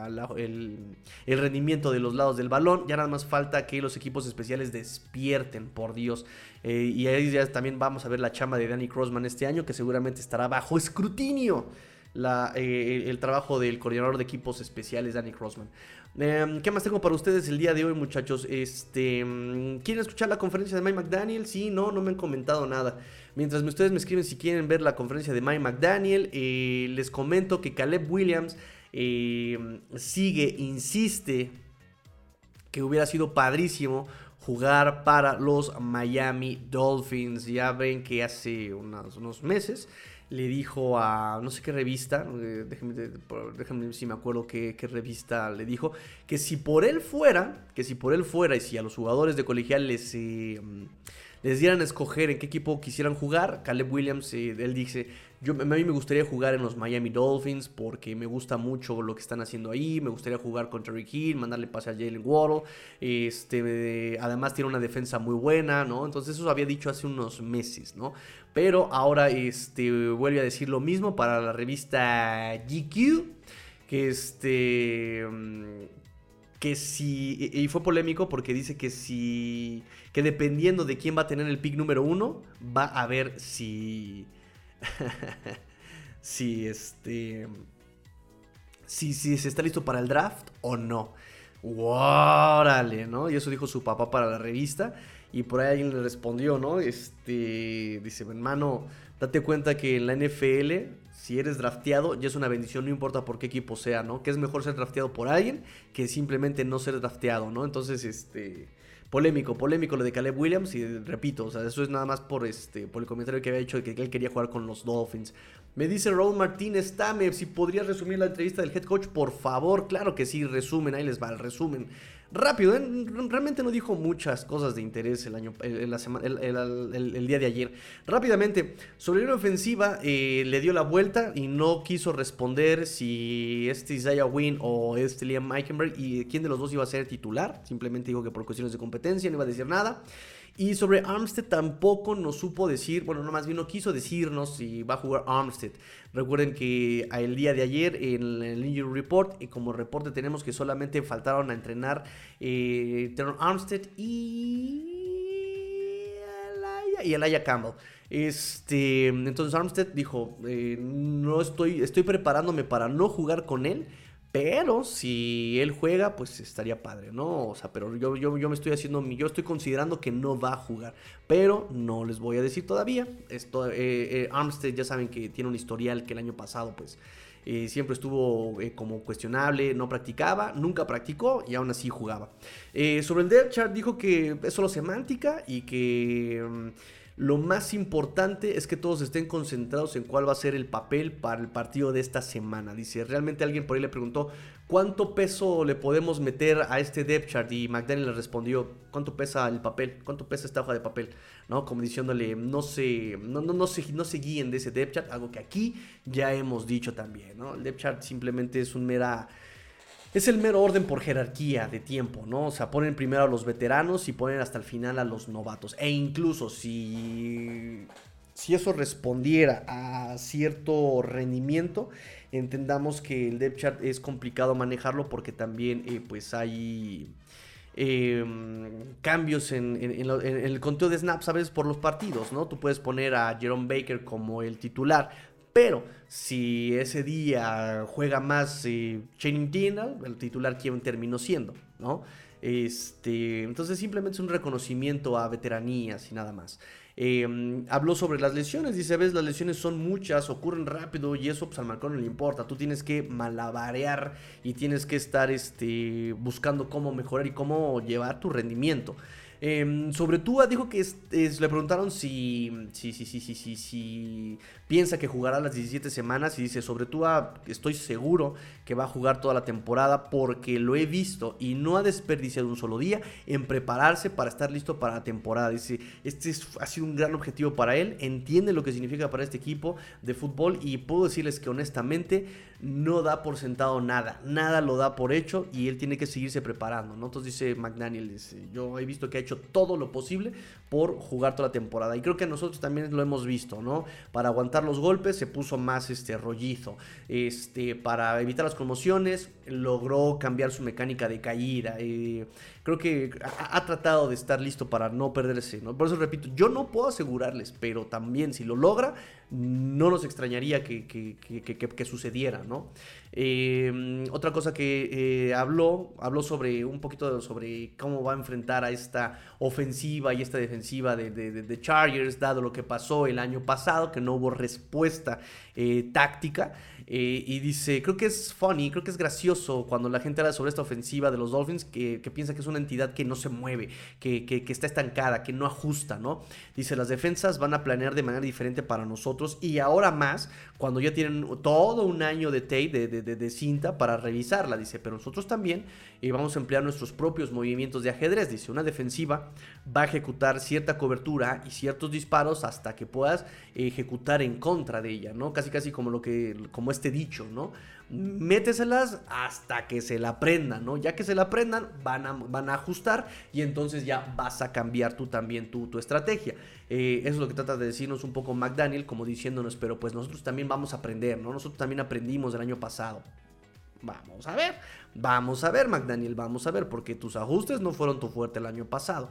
Speaker 1: el, rendimiento de los lados del balón, ya nada más falta que los equipos especiales despierten, por Dios, eh, y ahí ya también vamos a ver la chamba de Danny Crossman este año, que seguramente estará bajo escrutinio. Eh, el trabajo del coordinador de equipos especiales, Danny Crossman. Em, ¿Qué más tengo para ustedes el día de hoy, muchachos? Este, mm, ¿Quieren escuchar la conferencia de Mike McDaniel? Sí, no, no me han comentado nada. Mientras ustedes me escriben si quieren ver la conferencia de Mike McDaniel, eh, les comento que Caleb Williams em, sigue, insiste que hubiera sido padrísimo jugar para los Miami Dolphins. Ya ven que hace unos meses le dijo a no sé qué revista, eh, déjenme, si me acuerdo qué, revista le dijo, que si por él fuera, que si por él fuera y si a los jugadores de colegial les, eh, les dieran a escoger en qué equipo quisieran jugar, Caleb Williams, eh, él dice, yo, a mí me gustaría jugar en los Miami Dolphins porque me gusta mucho lo que están haciendo ahí. Me gustaría jugar contra Rick Hill, mandarle pase a Jalen Waddle. Este, además tiene una defensa muy buena, ¿no? Entonces eso había dicho hace unos meses, ¿no? Pero ahora este, vuelve a decir lo mismo para la revista GQ. Que este que si, y fue polémico porque dice que si, que dependiendo de quién va a tener el pick número uno, va a ver si, si este. Si, si se está listo para el draft o no. Órale, ¿no? Y eso dijo su papá para la revista. Y por ahí alguien le respondió, ¿no? Este. Dice, hermano, date cuenta que en la NFL si eres drafteado, ya es una bendición, no importa por qué equipo sea, ¿no? Que es mejor ser drafteado por alguien que simplemente no ser drafteado, ¿no? Entonces, este polémico, polémico lo de Caleb Williams y repito, o sea, eso es nada más por este por el comentario que había hecho de que él quería jugar con los Dolphins. Me dice Raúl Martínez Tame, si podrías resumir la entrevista del head coach, por favor, claro que sí, resumen, ahí les va el resumen rápido, ¿eh? realmente no dijo muchas cosas de interés el, año, el, el, día de ayer. Rápidamente, sobre la ofensiva, eh, le dio la vuelta y no quiso responder si este Isaiah Wynn o este Liam Meikenberg y quién de los dos iba a ser titular. Simplemente dijo que por cuestiones de competencia no iba a decir nada. Y sobre Armstead tampoco nos supo decir, bueno, no más bien no quiso decirnos si va a jugar Armstead. Recuerden que el día de ayer en el Injury Report, y como reporte tenemos que solamente faltaron a entrenar eh, Armstead y Alaya, y Campbell. Este, entonces Armstead dijo, eh, no estoy, estoy preparándome para no jugar con él pero si él juega, pues estaría padre, ¿no? O sea, pero yo, yo, yo me estoy haciendo, yo estoy considerando que no va a jugar. Pero no les voy a decir todavía. Esto, eh, eh, Armstead ya saben que tiene un historial que el año pasado, pues, eh, siempre estuvo como cuestionable, no practicaba, nunca practicó y aún así jugaba. sobre el depth chart dijo que es solo semántica y que... Lo más importante es que todos estén concentrados en cuál va a ser el papel para el partido de esta semana. Dice, realmente alguien por ahí le preguntó, ¿cuánto peso le podemos meter a este depth chart? Y McDaniel le respondió, ¿cuánto pesa el papel? ¿Cuánto pesa esta hoja de papel? ¿No? Como diciéndole, no se, no, no, no, se, no se guíen de ese depth chart, algo que aquí ya hemos dicho también, ¿no? El depth chart simplemente es un mera es el mero orden por jerarquía de tiempo, ¿no? O sea, ponen primero a los veteranos y ponen hasta el final a los novatos. E incluso si, si eso respondiera a cierto rendimiento, entendamos que el depth chart es complicado manejarlo porque también eh, pues hay... Em, cambios en, el conteo de snaps a veces por los partidos, ¿no? Tú puedes poner a Jerome Baker como el titular, pero si ese día juega más eh, Channing el titular quien terminó siendo, ¿no? Este, entonces simplemente es un reconocimiento a veteranías y nada más. Em, habló sobre las lesiones, dice, ves, las lesiones son muchas, ocurren rápido y eso pues al marcón no le importa. Tú tienes que malabarear y tienes que estar este, buscando cómo mejorar y cómo llevar tu rendimiento. Em, sobre Tua dijo que le preguntaron si, si, si, piensa que jugará las 17 semanas y dice, sobre Tua estoy seguro que va a jugar toda la temporada porque lo he visto y no ha desperdiciado un solo día en prepararse para estar listo para la temporada. Dice, este ha sido un gran objetivo para él, entiende lo que significa para este equipo de fútbol y puedo decirles que honestamente no da por sentado nada, nada lo da por hecho y él tiene que seguirse preparando, ¿no? Entonces dice McDaniel, yo he visto que ha hecho todo lo posible por jugar toda la temporada y creo que nosotros también lo hemos visto, ¿no? Para aguantar los golpes se puso más este rollizo, este, para evitar las conmociones logró cambiar su mecánica de caída, eh, creo que ha, tratado de estar listo para no perderse. Por eso repito, yo no puedo asegurarles, pero también si lo logra, no nos extrañaría que, que, sucediera, Eh, otra cosa que eh, habló, habló sobre un poquito sobre cómo va a enfrentar a esta ofensiva y esta defensiva de, de, Chargers, dado lo que pasó el año pasado, que no hubo respuesta eh, táctica. Y dice, creo que es funny, creo que es gracioso cuando la gente habla sobre esta ofensiva de los Dolphins, que, piensa que es una entidad que no se mueve, que, que está estancada, que no ajusta, ¿no? Dice, las defensas van a planear de manera diferente para nosotros y ahora más cuando ya tienen todo un año de tape, de, cinta para revisarla, dice, pero nosotros también eh, vamos a emplear nuestros propios movimientos de ajedrez, dice, una defensiva va a ejecutar cierta cobertura y ciertos disparos hasta que puedas ejecutar en contra de ella, ¿no? Casi casi como lo que, como este dicho, ¿no? méteselas hasta que se la aprendan, ¿no? Ya que se la aprendan, van a, van a ajustar y entonces ya vas a cambiar tú también tu, tu estrategia. Eh, eso es lo que trata de decirnos un poco McDaniel, como diciéndonos, pero pues nosotros también vamos a aprender, ¿no? Nosotros también aprendimos el año pasado. Vamos a ver, vamos a ver, McDaniel, vamos a ver, porque tus ajustes no fueron tu fuerte el año pasado.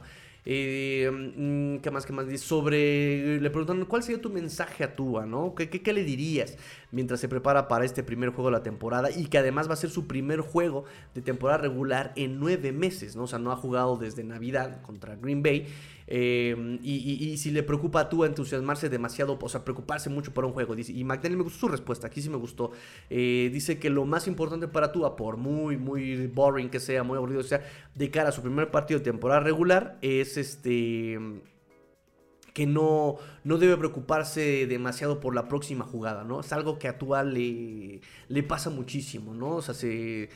Speaker 1: Eh, ¿Qué más? ¿Qué más? Sobre. Le preguntaron, ¿cuál sería tu mensaje a Tua, no? ¿Qué, qué, le dirías? mientras se prepara para este primer juego de la temporada y que además va a ser su primer juego de temporada regular en nueve meses, ¿no? O sea, no ha jugado desde Navidad contra Green Bay. Eh, y, si le preocupa a tú entusiasmarse demasiado, o sea, preocuparse mucho por un juego. Y McDaniel me gustó su respuesta, aquí sí me gustó. Eh, dice que lo más importante para tú, por muy, muy boring que sea, muy aburrido sea, de cara a su primer partido de temporada regular, es este que no, no debe preocuparse demasiado por la próxima jugada, ¿no? Es algo que a Tua le, le pasa muchísimo, ¿no? O sea, se,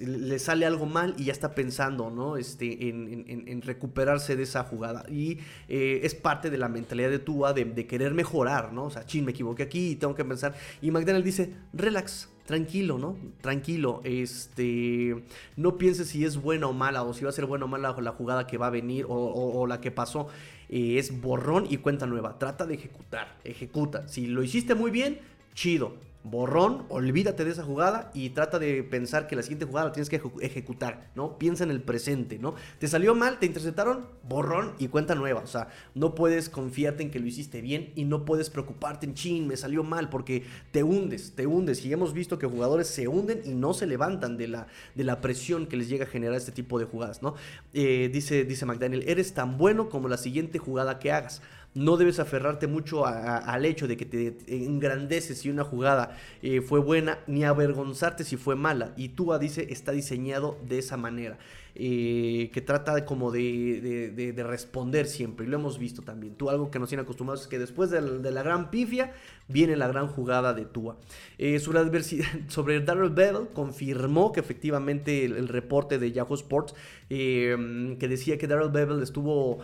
Speaker 1: le sale algo mal y ya está pensando, ¿no? Este, en, recuperarse de esa jugada. Y eh, es parte de la mentalidad de Tua de, querer mejorar, ¿no? O sea, chin, me equivoqué aquí y tengo que pensar. Y McDaniel dice, relax, tranquilo, ¿no? Tranquilo, este, no pienses si es buena o mala o si va a ser buena o mala la jugada que va a venir o, la que pasó. Eh, es borrón y cuenta nueva. Trata de ejecutar, ejecuta. Si lo hiciste muy bien, chido borrón, olvídate de esa jugada y trata de pensar que la siguiente jugada la tienes que ejecutar, ¿no? Piensa en el presente, ¿no? Te salió mal, te interceptaron, borrón y cuenta nueva. O sea, no puedes confiarte en que lo hiciste bien y no puedes preocuparte en chin, me salió mal, porque te hundes, te hundes. Y hemos visto que jugadores se hunden y no se levantan de la, de la presión que les llega a generar este tipo de jugadas, ¿no? Eh, dice, dice McDaniel, eres tan bueno como la siguiente jugada que hagas no debes aferrarte mucho al hecho de que te engrandeces si una jugada eh, fue buena, ni avergonzarte si fue mala. Y Tua dice, está diseñado de esa manera. Eh, que trata como de, responder siempre, y lo hemos visto también. Tú algo que nos tiene acostumbrados es que después de la, gran pifia viene la gran jugada de Tua. Eh, sobre, Darrell Bell confirmó que efectivamente el, reporte de Yahoo Sports eh, que decía que Darrell Bevel estuvo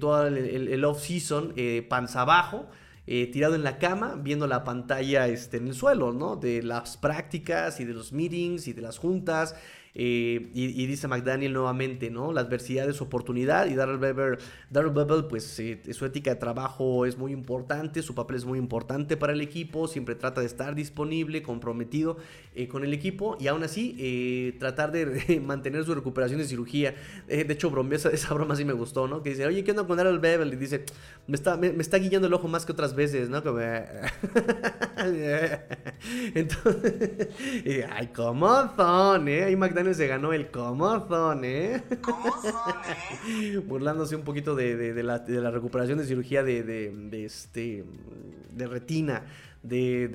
Speaker 1: todo el, el off-season panza abajo. tirado en la cama, viendo la pantalla este, en el suelo, ¿no? De las prácticas y de los meetings y de las juntas. Eh, y, dice McDaniel nuevamente, ¿no? La adversidad es oportunidad y Darrell Bevel, Darrell Bevel, pues eh, su ética de trabajo es muy importante, su papel es muy importante para el equipo, siempre trata de estar disponible, comprometido eh, con el equipo y aún así tratar de mantener su recuperación de cirugía. de hecho, esa, esa, broma sí me gustó, ¿no? Que dice, oye, ¿qué onda con Darrell Bevel? Y dice, me está, me, está guiando el ojo más que otras veces, ¿no? Entonces, ay, ¿cómo son, eh? Ahí McDaniel se ganó el comozón, ¿eh? ¿eh? Burlándose un poquito de, la, recuperación de cirugía de, este, de retina de,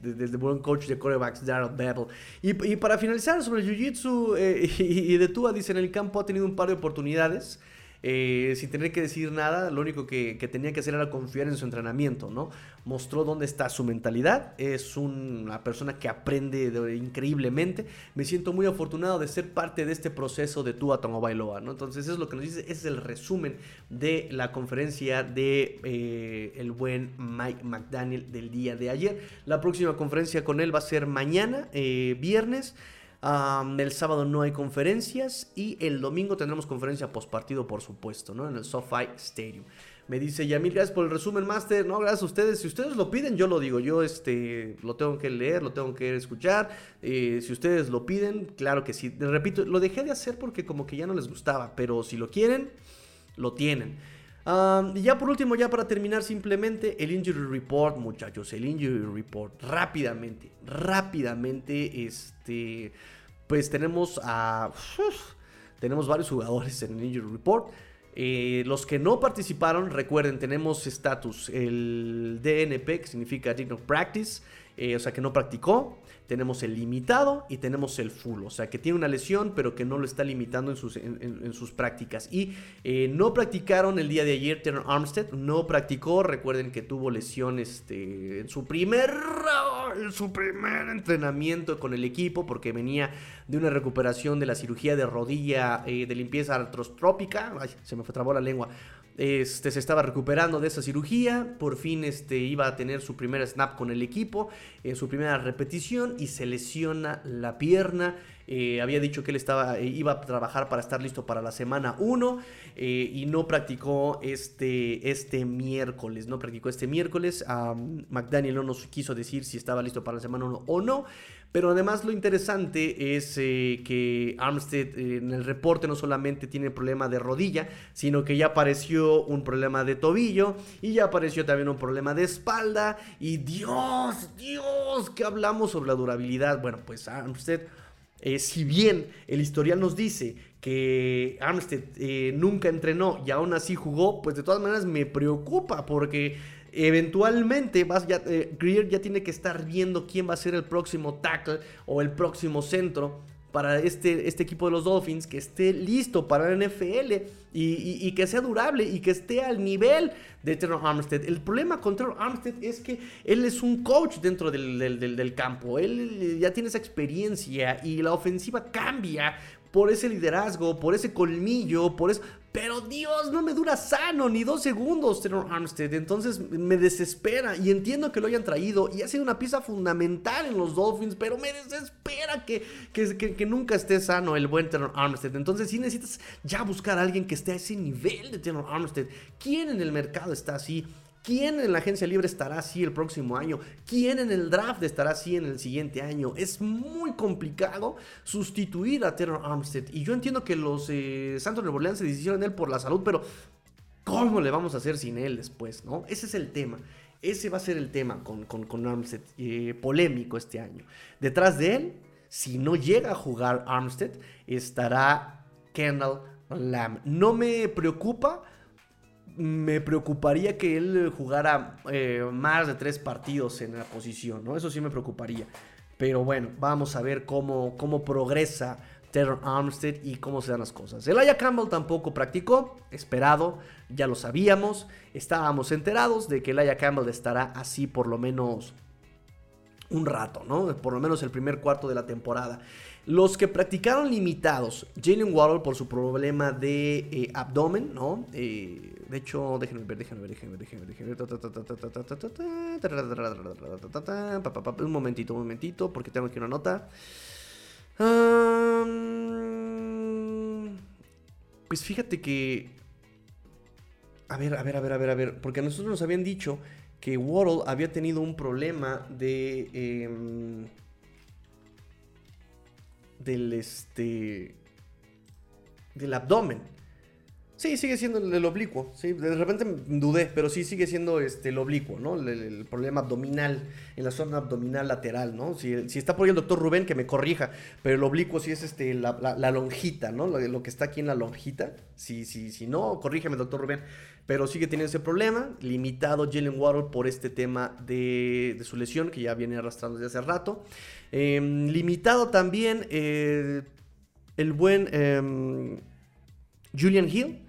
Speaker 1: de, buen coach de corebacks, Darrell Bevel. Y, para finalizar sobre el Jiu-Jitsu eh, y, y, de Tua, dice, en el campo ha tenido un par de oportunidades. Eh, sin tener que decir nada, lo único que, tenía que hacer era confiar en su entrenamiento, ¿no? Mostró dónde está su mentalidad, es una persona que aprende increíblemente. Me siento muy afortunado de ser parte de este proceso de Tua Bailoa, ¿no? Entonces, eso es lo que nos dice, es el resumen de la conferencia de eh, el buen Mike McDaniel del día de ayer. La próxima conferencia con él va a ser mañana, eh, viernes el sábado no hay conferencias y el domingo tendremos conferencia post partido, por supuesto, ¿no? En el SoFi Stadium. Me dice Yamil, gracias por el resumen, Master. No, gracias a ustedes. Si ustedes lo piden, yo lo digo. Yo este, lo tengo que leer, lo tengo que escuchar. Eh, si ustedes lo piden, claro que sí. Repito, lo dejé de hacer porque como que ya no les gustaba. Pero si lo quieren, lo tienen. Y ya por último, ya para terminar simplemente el Injury Report, muchachos, el Injury Report, rápidamente, rápidamente, este, pues tenemos a... tenemos varios jugadores en el Injury Report. Eh, los que no participaron, recuerden, tenemos estatus, el DNP, que significa Did Practice, eh, o sea que no practicó tenemos el limitado y tenemos el full, o sea que tiene una lesión pero que no lo está limitando en sus, en, sus prácticas. Y eh, no practicaron el día de ayer, Tanner Armstead no practicó, recuerden que tuvo lesión este, en su primer, su primer entrenamiento con el equipo porque venía de una recuperación de la cirugía de rodilla eh, de limpieza artrostrópica, se me fue trabó la lengua este, se estaba recuperando de esa cirugía, por fin este, iba a tener su primer snap con el equipo, en su primera repetición y se lesiona la pierna Eh, había dicho que él estaba, eh, iba a trabajar para estar listo para la semana 1 eh, y no practicó este, este miércoles. No practicó este miércoles. McDaniel no nos quiso decir si estaba listo para la semana 1 o no. Pero además lo interesante es que Armstead en el reporte no solamente tiene problema de rodilla, sino que ya apareció un problema de tobillo y ya apareció también un problema de espalda. Y Dios, Dios, que hablamos sobre la durabilidad. Bueno, pues Armstead eh, si bien el historial nos dice que Armstead eh, nunca entrenó y aún así jugó, pues de todas maneras me preocupa porque eventualmente ya, eh, Greer ya tiene que estar viendo quién va a ser el próximo tackle o el próximo centro para este, este equipo de los Dolphins, que esté listo para la NFL y, que sea durable y que esté al nivel de Terrell Armstead. El problema con Terrell Armstead es que él es un coach dentro del, del campo, él ya tiene esa experiencia y la ofensiva cambia por ese liderazgo, por ese colmillo, por eso. Pero Dios, no me dura sano ni dos segundos Taylor Armstead. Entonces me desespera y entiendo que lo hayan traído y ha sido una pieza fundamental en los Dolphins, pero me desespera que, que, nunca esté sano el buen Taylor Armstead. Entonces sí necesitas ya buscar a alguien que esté a ese nivel de Taylor Armstead. ¿Quién en el mercado está así? ¿Quién en la agencia libre estará así el próximo año? ¿Quién en el draft estará así en el siguiente año? Es muy complicado sustituir a Terror Armstead. Y yo entiendo que los eh, Santos de Orleans se decidieron él por la salud, pero ¿cómo le vamos a hacer sin él después? ¿no? Ese es el tema. Ese va a ser el tema con, con, Armstead, eh, polémico este año. Detrás de él, si no llega a jugar Armstead, estará Kendall Lamb. No me preocupa me preocuparía que él jugara eh, más de tres partidos en la posición, ¿no? Eso sí me preocuparía. Pero bueno, vamos a ver cómo, cómo progresa Terror Armstead y cómo se dan las cosas. Elijah Campbell tampoco practicó, esperado, ya lo sabíamos, estábamos enterados de que Elijah Campbell estará así por lo menos un rato, ¿no? Por lo menos el primer cuarto de la temporada. Los que practicaron limitados, Jalen Waddle por su problema de eh, abdomen, ¿no? Eh, de hecho, déjenme ver, déjenme ver, déjenme ver, déjenme ver, déjenme ver. Un momentito, un momentito, porque tengo aquí una nota. Pues fíjate que... A ver, a ver, a ver, a ver, a ver. Porque a nosotros nos habían dicho que Waddle había tenido un problema de del este del abdomen. Sí, sigue siendo el, oblicuo. Sí, de repente dudé, pero sí sigue siendo este, el oblicuo, ¿no? El, problema abdominal, en la zona abdominal lateral, ¿no? Si, está por ahí el doctor Rubén, que me corrija, pero el oblicuo sí es este, la, lonjita, ¿no? Lo, que está aquí en la lonjita. Si, sí, si no, corrígeme, doctor Rubén. Pero sigue teniendo ese problema, limitado Jalen Waddle por este tema de, su lesión, que ya viene arrastrando desde hace rato. Em, limitado también eh, el buen em, Julian Hill.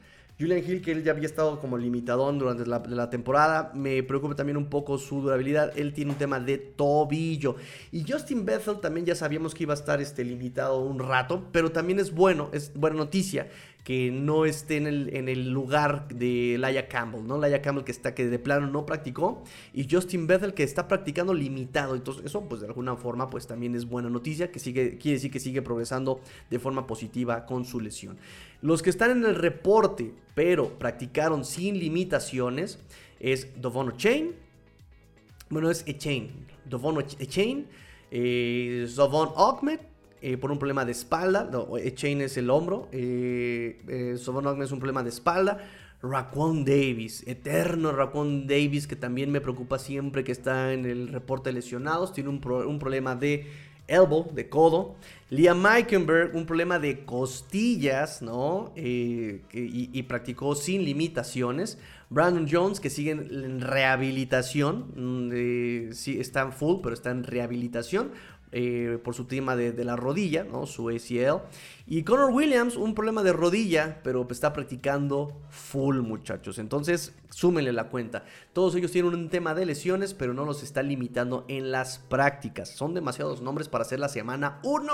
Speaker 1: Julian Hill, que él ya había estado como limitadón durante la, temporada, me preocupa también un poco su durabilidad. Él tiene un tema de tobillo. Y Justin Bethel también ya sabíamos que iba a estar este, limitado un rato, pero también es bueno, es buena noticia que no esté en el, en el lugar de Laia Campbell, ¿no? Laia Campbell que está que de plano no practicó y Justin Bethel que está practicando limitado. Entonces, eso pues de alguna forma pues también es buena noticia, que sigue quiere decir que sigue progresando de forma positiva con su lesión. Los que están en el reporte, pero practicaron sin limitaciones es Dovon Chain. Bueno, es Echain. Dovon Echain, eh, Ahmed eh, por un problema de espalda. No, Chain es el hombro. Eh, eh es un problema de espalda. Raquan Davis, eterno Raquan Davis, que también me preocupa siempre que está en el reporte de lesionados. Tiene un, problema de elbow, de codo. Liam Meikenberg, un problema de costillas, ¿no? Eh, y, practicó sin limitaciones. Brandon Jones, que sigue en rehabilitación. Mm, sí, está en full, pero está en rehabilitación. Eh, por su tema de, la rodilla, ¿no? Su ACL. Y Connor Williams, un problema de rodilla, pero está practicando full, muchachos. Entonces, súmenle la cuenta. Todos ellos tienen un tema de lesiones, pero no los está limitando en las prácticas. Son demasiados nombres para hacer la semana 1.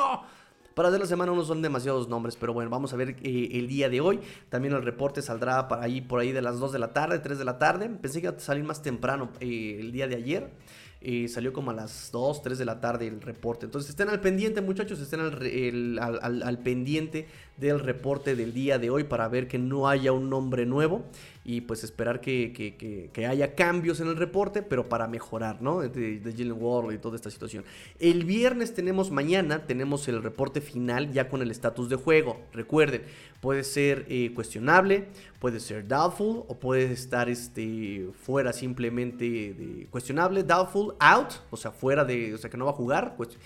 Speaker 1: Para hacer la semana 1 son demasiados nombres, pero bueno, vamos a ver eh, el día de hoy. También el reporte saldrá para ahí, por ahí de las 2 de la tarde, 3 de la tarde. Pensé que iba a salir más temprano eh, el día de ayer. Salió como a las 2, 3 de la tarde el reporte. Entonces estén al pendiente muchachos, estén al, pendiente del reporte del día de hoy para ver que no haya un nombre nuevo y pues esperar que, haya cambios en el reporte, pero para mejorar, ¿no? De, Jalen Ward y toda esta situación. El viernes tenemos, mañana tenemos el reporte final ya con el estatus de juego. Recuerden, puede ser eh, cuestionable, puede ser doubtful o puede estar este, fuera simplemente de cuestionable, doubtful, out, o sea, fuera de, o sea, que no va a jugar. Pues,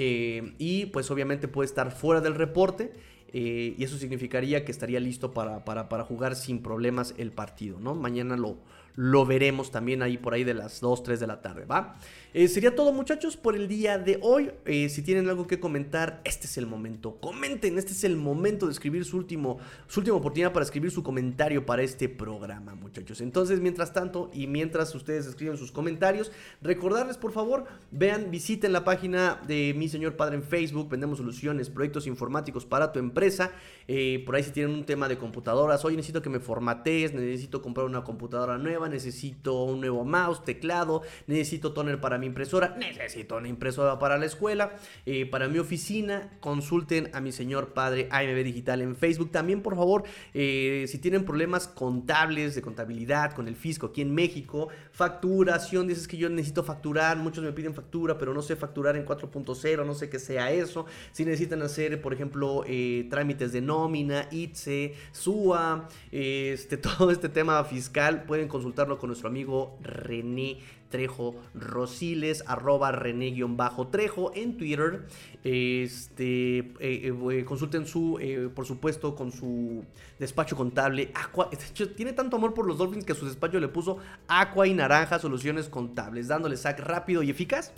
Speaker 1: y pues obviamente puede estar fuera del reporte eh, y eso significaría que estaría listo para, para, jugar sin problemas el partido, ¿no? Mañana lo, lo veremos también ahí por ahí de las 2, 3 de la tarde, ¿va? Eh, sería todo muchachos por el día de hoy. Eh, si tienen algo que comentar, este es el momento. Comenten, este es el momento de escribir su, último, su última oportunidad para escribir su comentario para este programa muchachos. Entonces, mientras tanto y mientras ustedes escriben sus comentarios, recordarles por favor, vean, visiten la página de mi señor padre en Facebook. Vendemos soluciones, proyectos informáticos para tu empresa. Eh, por ahí si tienen un tema de computadoras, hoy necesito que me formatees, necesito comprar una computadora nueva, necesito un nuevo mouse, teclado, necesito toner para mi impresora, necesito una impresora para la escuela, eh, para mi oficina, consulten a mi señor padre AMB Digital en Facebook. También, por favor, eh, si tienen problemas contables, de contabilidad con el fisco aquí en México, facturación, dices que yo necesito facturar, muchos me piden factura, pero no sé facturar en 4.0, no sé qué sea eso. Si necesitan hacer, por ejemplo, eh, trámites de nómina, ITSE, SUA, este, todo este tema fiscal, pueden consultarlo con nuestro amigo René Trejo Rosiles, arroba René-Trejo en Twitter. Este, eh, eh, consulten su, eh, por supuesto, con su despacho contable. Aqua, tiene tanto amor por los Dolphins que su despacho le puso Aqua y Naranja Soluciones Contables, dándole sac rápido y eficaz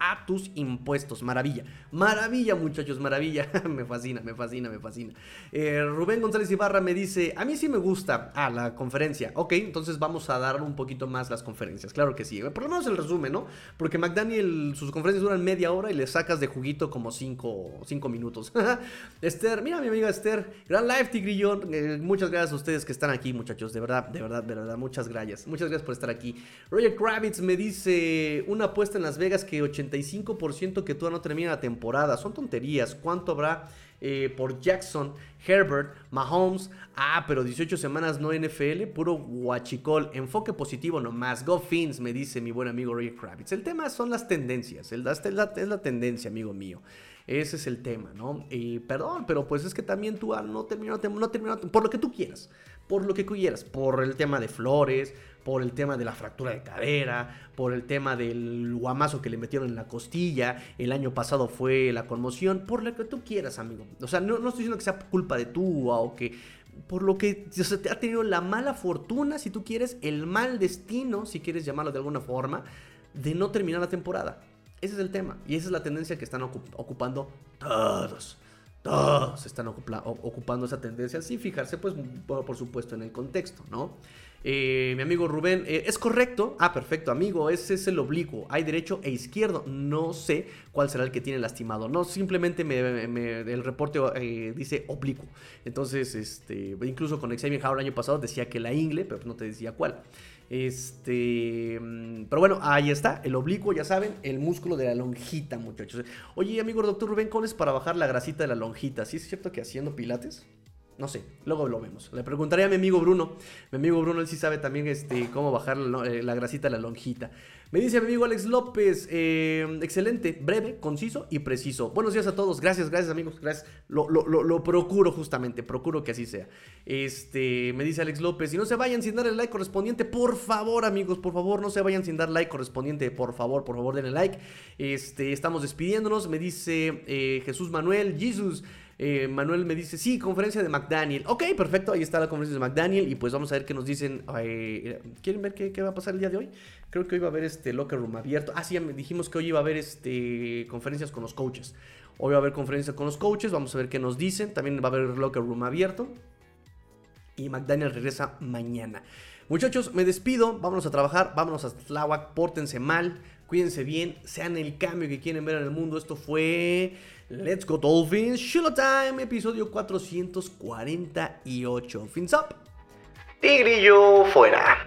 Speaker 1: a tus impuestos. Maravilla, maravilla muchachos, maravilla. me fascina, me fascina, me fascina. Eh, Rubén González Ibarra me dice, a mí sí me gusta. Ah, la conferencia. Ok, entonces vamos a dar un poquito más las conferencias. Claro que sí. Por lo menos el resumen, ¿no? Porque McDaniel, sus conferencias duran media hora y le sacas de juguito como cinco, cinco minutos. Esther, mira mi amiga Esther. Gran live, Tigrillón. Eh, muchas gracias a ustedes que están aquí, muchachos. De verdad, de verdad, de verdad. Muchas gracias. Muchas gracias por estar aquí. Roger Kravitz me dice, una apuesta en Las Vegas que 80 35% que todavía no termina la temporada. Son tonterías. ¿Cuánto habrá eh, por Jackson, Herbert, Mahomes? Ah, pero 18 semanas no NFL, puro guachicol. Enfoque positivo nomás. Go Fins, me dice mi buen amigo Roger Kravitz. El tema son las tendencias. El, es, la, es la tendencia, amigo mío. Ese es el tema, ¿no? Y perdón, pero pues es que también tú ah, no terminó, no terminó, por lo que tú quieras, por lo que quieras, por el tema de Flores, por el tema de la fractura de cadera, por el tema del guamazo que le metieron en la costilla, el año pasado fue la conmoción, por lo que tú quieras, amigo. O sea, no, estoy diciendo que sea culpa de tú o que por lo que se te ha tenido la mala fortuna, si tú quieres, el mal destino, si quieres llamarlo de alguna forma, de no terminar la temporada. Ese es el tema y esa es la tendencia que están ocupando todos. Todos están ocupando esa tendencia sin fijarse, pues, por supuesto, en el contexto, ¿no? Eh, mi amigo Rubén, eh, ¿es correcto? Ah, perfecto, amigo, ese es el oblicuo. Hay derecho e izquierdo. No sé cuál será el que tiene lastimado. No, simplemente el reporte eh, dice oblicuo. Entonces, este, incluso con Xavier Howard el año pasado decía que la ingle, pero no te decía cuál. Este, mm, pero bueno, ahí está, el oblicuo, ya saben, el músculo de la lonjita, muchachos. Oye, amigo doctor Rubén, ¿cómo es para bajar la grasita de la lonjita? ¿Sí es cierto que haciendo pilates? No sé, luego lo vemos. Le preguntaré a mi amigo Bruno. Mi amigo Bruno, él sí sabe también este, cómo bajar la, eh, grasita a la lonjita. Me dice mi amigo Alex López, eh, excelente, breve, conciso y preciso. Buenos días a todos, gracias, gracias amigos, gracias. Lo, lo, procuro justamente, procuro que así sea. Este, me dice Alex López, y no se vayan sin dar el like correspondiente, por favor amigos, por favor, no se vayan sin dar like correspondiente, por favor, por favor, denle like. Este, estamos despidiéndonos, me dice eh, Jesús Manuel, Jesus. Eh, Manuel me dice, sí, conferencia de McDaniel. Ok, perfecto, ahí está la conferencia de McDaniel y pues vamos a ver qué nos dicen. Eh, ¿Quieren ver qué, va a pasar el día de hoy? Creo que hoy va a haber este locker room abierto. Ah, sí, dijimos que hoy iba a haber este, conferencias con los coaches. Hoy va a haber conferencia con los coaches, vamos a ver qué nos dicen. También va a haber locker room abierto. Y McDaniel regresa mañana. Muchachos, me despido, vámonos a trabajar, vámonos a Tláhuac, pórtense mal, Cuídense bien, sean el cambio que quieren ver en el mundo. Esto fue Let's Go Dolphins, Shilo Time, episodio 448. Fins up. Tigrillo fuera.